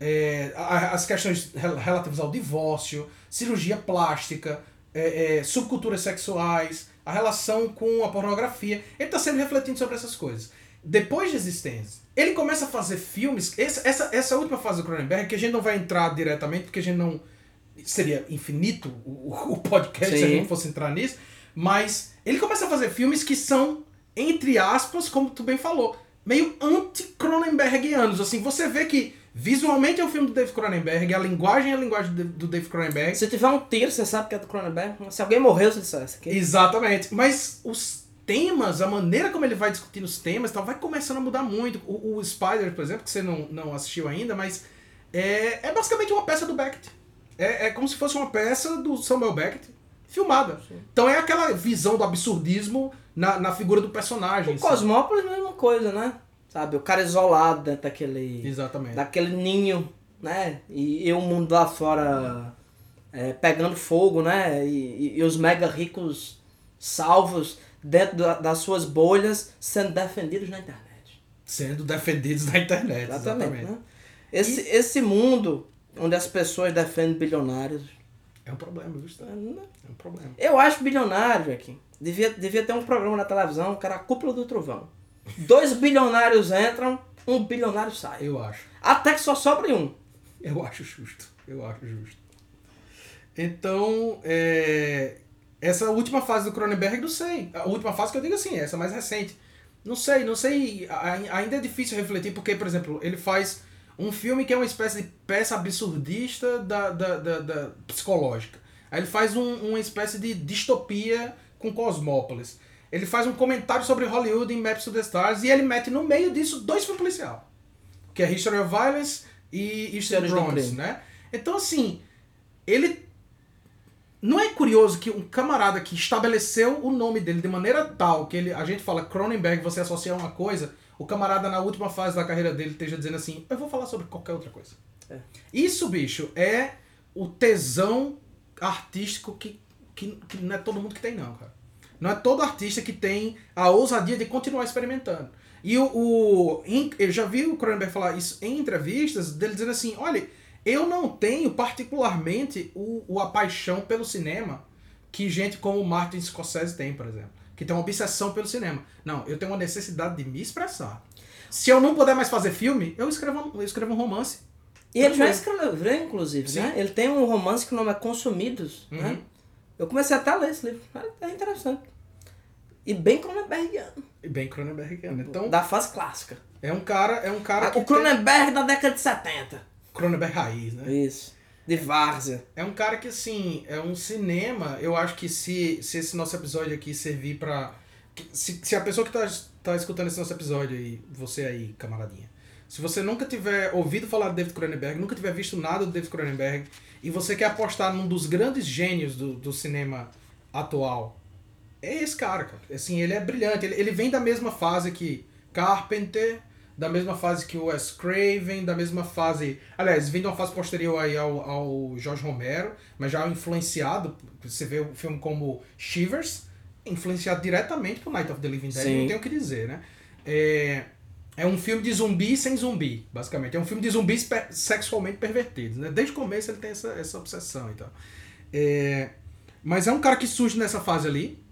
é, as questões rel- relativas ao divórcio, cirurgia plástica, é, é, subculturas sexuais, a relação com a pornografia. Ele tá sempre refletindo sobre essas coisas. Depois de Existência, ele começa a fazer filmes. Essa, essa, essa última fase do Cronenberg, que a gente não vai entrar diretamente, porque a gente não. Seria infinito o, o- podcast se a Sim. gente fosse entrar nisso. Mas ele começa a fazer filmes que são, entre aspas, como tu bem falou, meio anti-Cronenbergianos. Assim, você vê que visualmente é um filme do David Cronenberg, a linguagem é a linguagem do, David Cronenberg. Se tiver um tiro, você sabe que é do Cronenberg. Se alguém morreu, você aqui. Exatamente. Mas os temas, a maneira como ele vai discutindo os temas, tal, vai começando a mudar muito. O, o Spider, por exemplo, que você não, não assistiu ainda, mas é, é basicamente uma peça do Beckett. É, é como se fosse uma peça do Samuel Beckett filmada. Então é aquela visão do absurdismo na, na figura do personagem. O? Cosmópolis é a mesma coisa, né? Sabe? O cara isolado dentro daquele, Exatamente. daquele ninho, né? E, e o mundo lá fora é, pegando fogo, né? E, e- e os mega ricos salvos dentro da- das suas bolhas sendo defendidos na internet. Sendo defendidos na internet. Exatamente. Exatamente. Né? Esse, esse mundo onde as pessoas defendem bilionários. É um problema, viu? Stan? É um problema. Eu acho bilionário aqui. Devia, devia ter um programa na televisão que era a cúpula do trovão. Dois bilionários entram, um bilionário sai. Eu acho. Até que só sobra um. Eu acho justo. Eu acho justo. Então, é, essa última fase do Cronenberg, não sei. A última fase que eu digo assim, essa mais recente. Não sei, não sei. Ainda é difícil refletir, porque, por exemplo, ele faz um filme que é uma espécie de peça absurdista da, da, da, da psicológica. Aí ele faz um- uma espécie de distopia com Cosmópolis. Ele faz um comentário sobre Hollywood em Maps to the Stars e ele mete no meio disso dois filmes policial. Que é History of Violence e Histórias do Drones, né? Então, assim, ele não é curioso que um camarada que estabeleceu o nome dele de maneira tal que ele, a gente fala Cronenberg, você associa a uma coisa, o camarada na última fase da carreira dele esteja dizendo assim, eu vou falar sobre qualquer outra coisa. É. Isso, bicho, é o tesão artístico que, que, que não é todo mundo que tem, não, cara. Não é todo artista que tem a ousadia de continuar experimentando. E o, o eu já vi o Cronenberg falar isso em entrevistas, dele dizendo assim, olha, eu não tenho particularmente o, o a paixão pelo cinema que gente como Martin Scorsese tem, por exemplo. Que tem uma obsessão pelo cinema. Não, eu tenho uma necessidade de me expressar. Se eu não puder mais fazer filme, eu escrevo, um- eu escrevo um romance. E ele já escreveu, inclusive, Sim. né? Ele tem um romance que o nome é Consumidos, né? Uhum. Eu comecei até a ler esse livro. É interessante. E bem Cronenbergiano. E bem Cronenbergiano. Então, Da fase clássica. é um cara, é um cara Ah, o Cronenberg da década de 70. Cronenberg raiz, né? Isso. De Várzea. É um cara que, assim, é um cinema. Eu acho que se, se esse nosso episódio aqui servir pra. que- Se, se a pessoa que tá, tá escutando esse nosso episódio aí, você aí, camaradinha, se você nunca tiver ouvido falar de David Cronenberg, nunca tiver visto nada do David Cronenberg, e você quer apostar num dos grandes gênios do, do cinema atual, é esse cara, cara. Assim, ele é brilhante. Ele, ele vem da mesma fase que Carpenter, da mesma fase que o Wes Craven, da mesma fase. Aliás, vem de uma fase posterior aí ao, ao Jorge Romero, mas já influenciado. Você vê o filme como Shivers, influenciado diretamente por Night of the Living Dead, Sim. não tenho o que dizer, né? É, é um filme de zumbi sem zumbi, basicamente. É um filme de zumbis sexualmente pervertidos, né? Desde o começo ele tem essa, essa obsessão e tal. É, mas é um cara que surge nessa fase ali,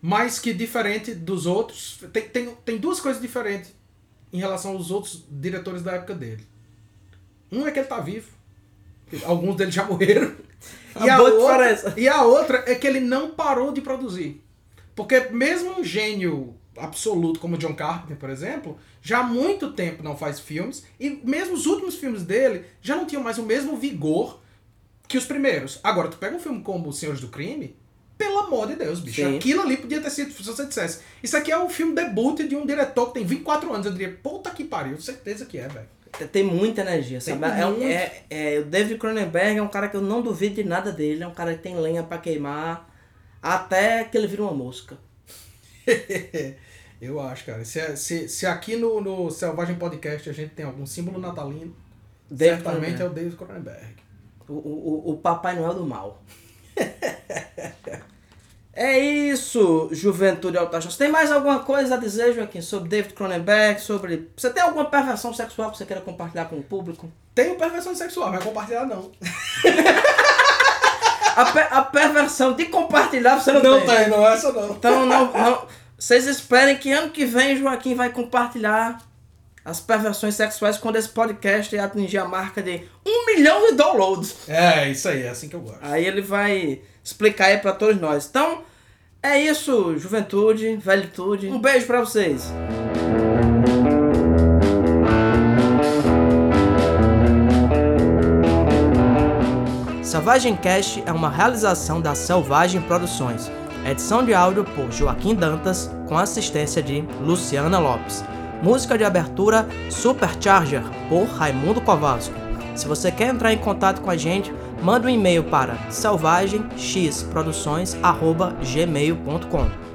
mas que diferente dos outros. Tem, tem, tem duas coisas diferentes em relação aos outros diretores da época dele. Um é que ele tá vivo. Alguns deles já morreram. E A outra, e a outra é que ele não parou de produzir. Porque mesmo um gênio absoluto como John Carpenter, por exemplo, já há muito tempo não faz filmes. E mesmo os últimos filmes dele já não tinham mais o mesmo vigor que os primeiros. Agora, tu pega um filme como Os Senhores do Crime, pelo amor de Deus, bicho. Sim. Aquilo ali podia ter sido, se você dissesse, isso aqui é o filme debut de um diretor que tem 24 anos. Eu diria, puta que pariu, certeza que é, velho. Tem muita energia, Tem sabe? É, um- é, é, o David Cronenberg é um cara que eu não duvido de nada dele. É um cara que tem lenha pra queimar até que ele vira uma mosca. Eu acho, cara. Se, se, se aqui no, no Selvagem Podcast a gente tem algum símbolo natalino, David certamente é Cronenberg. o David Cronenberg. O, o, o Papai Noel do mal. é isso, Juventude Autochance. Tem mais alguma coisa a dizer, Joaquim, sobre David Cronenberg? Sobre. Você tem alguma perversão sexual que você queira compartilhar com o público? Tenho perversão sexual, mas compartilhar não. A, pe- a perversão de compartilhar você não, Não tem. tem, não, essa não. Então não, não. Vocês esperem que ano que vem Joaquim vai compartilhar as perversões sexuais quando esse podcast atingir a marca de um milhão de downloads. É, isso aí, é assim que eu gosto. Aí ele vai explicar aí pra todos nós. Então, é isso, juventude, velitude. Um beijo pra vocês. Selvagem Cast é uma realização da Selvagem Produções. Edição de áudio por Joaquim Dantas, com assistência de Luciana Lopes. Música de abertura Supercharger, por Raimundo Kowalski. Se você quer entrar em contato com a gente, manda um e-mail para selvagemxproduções.gmail.com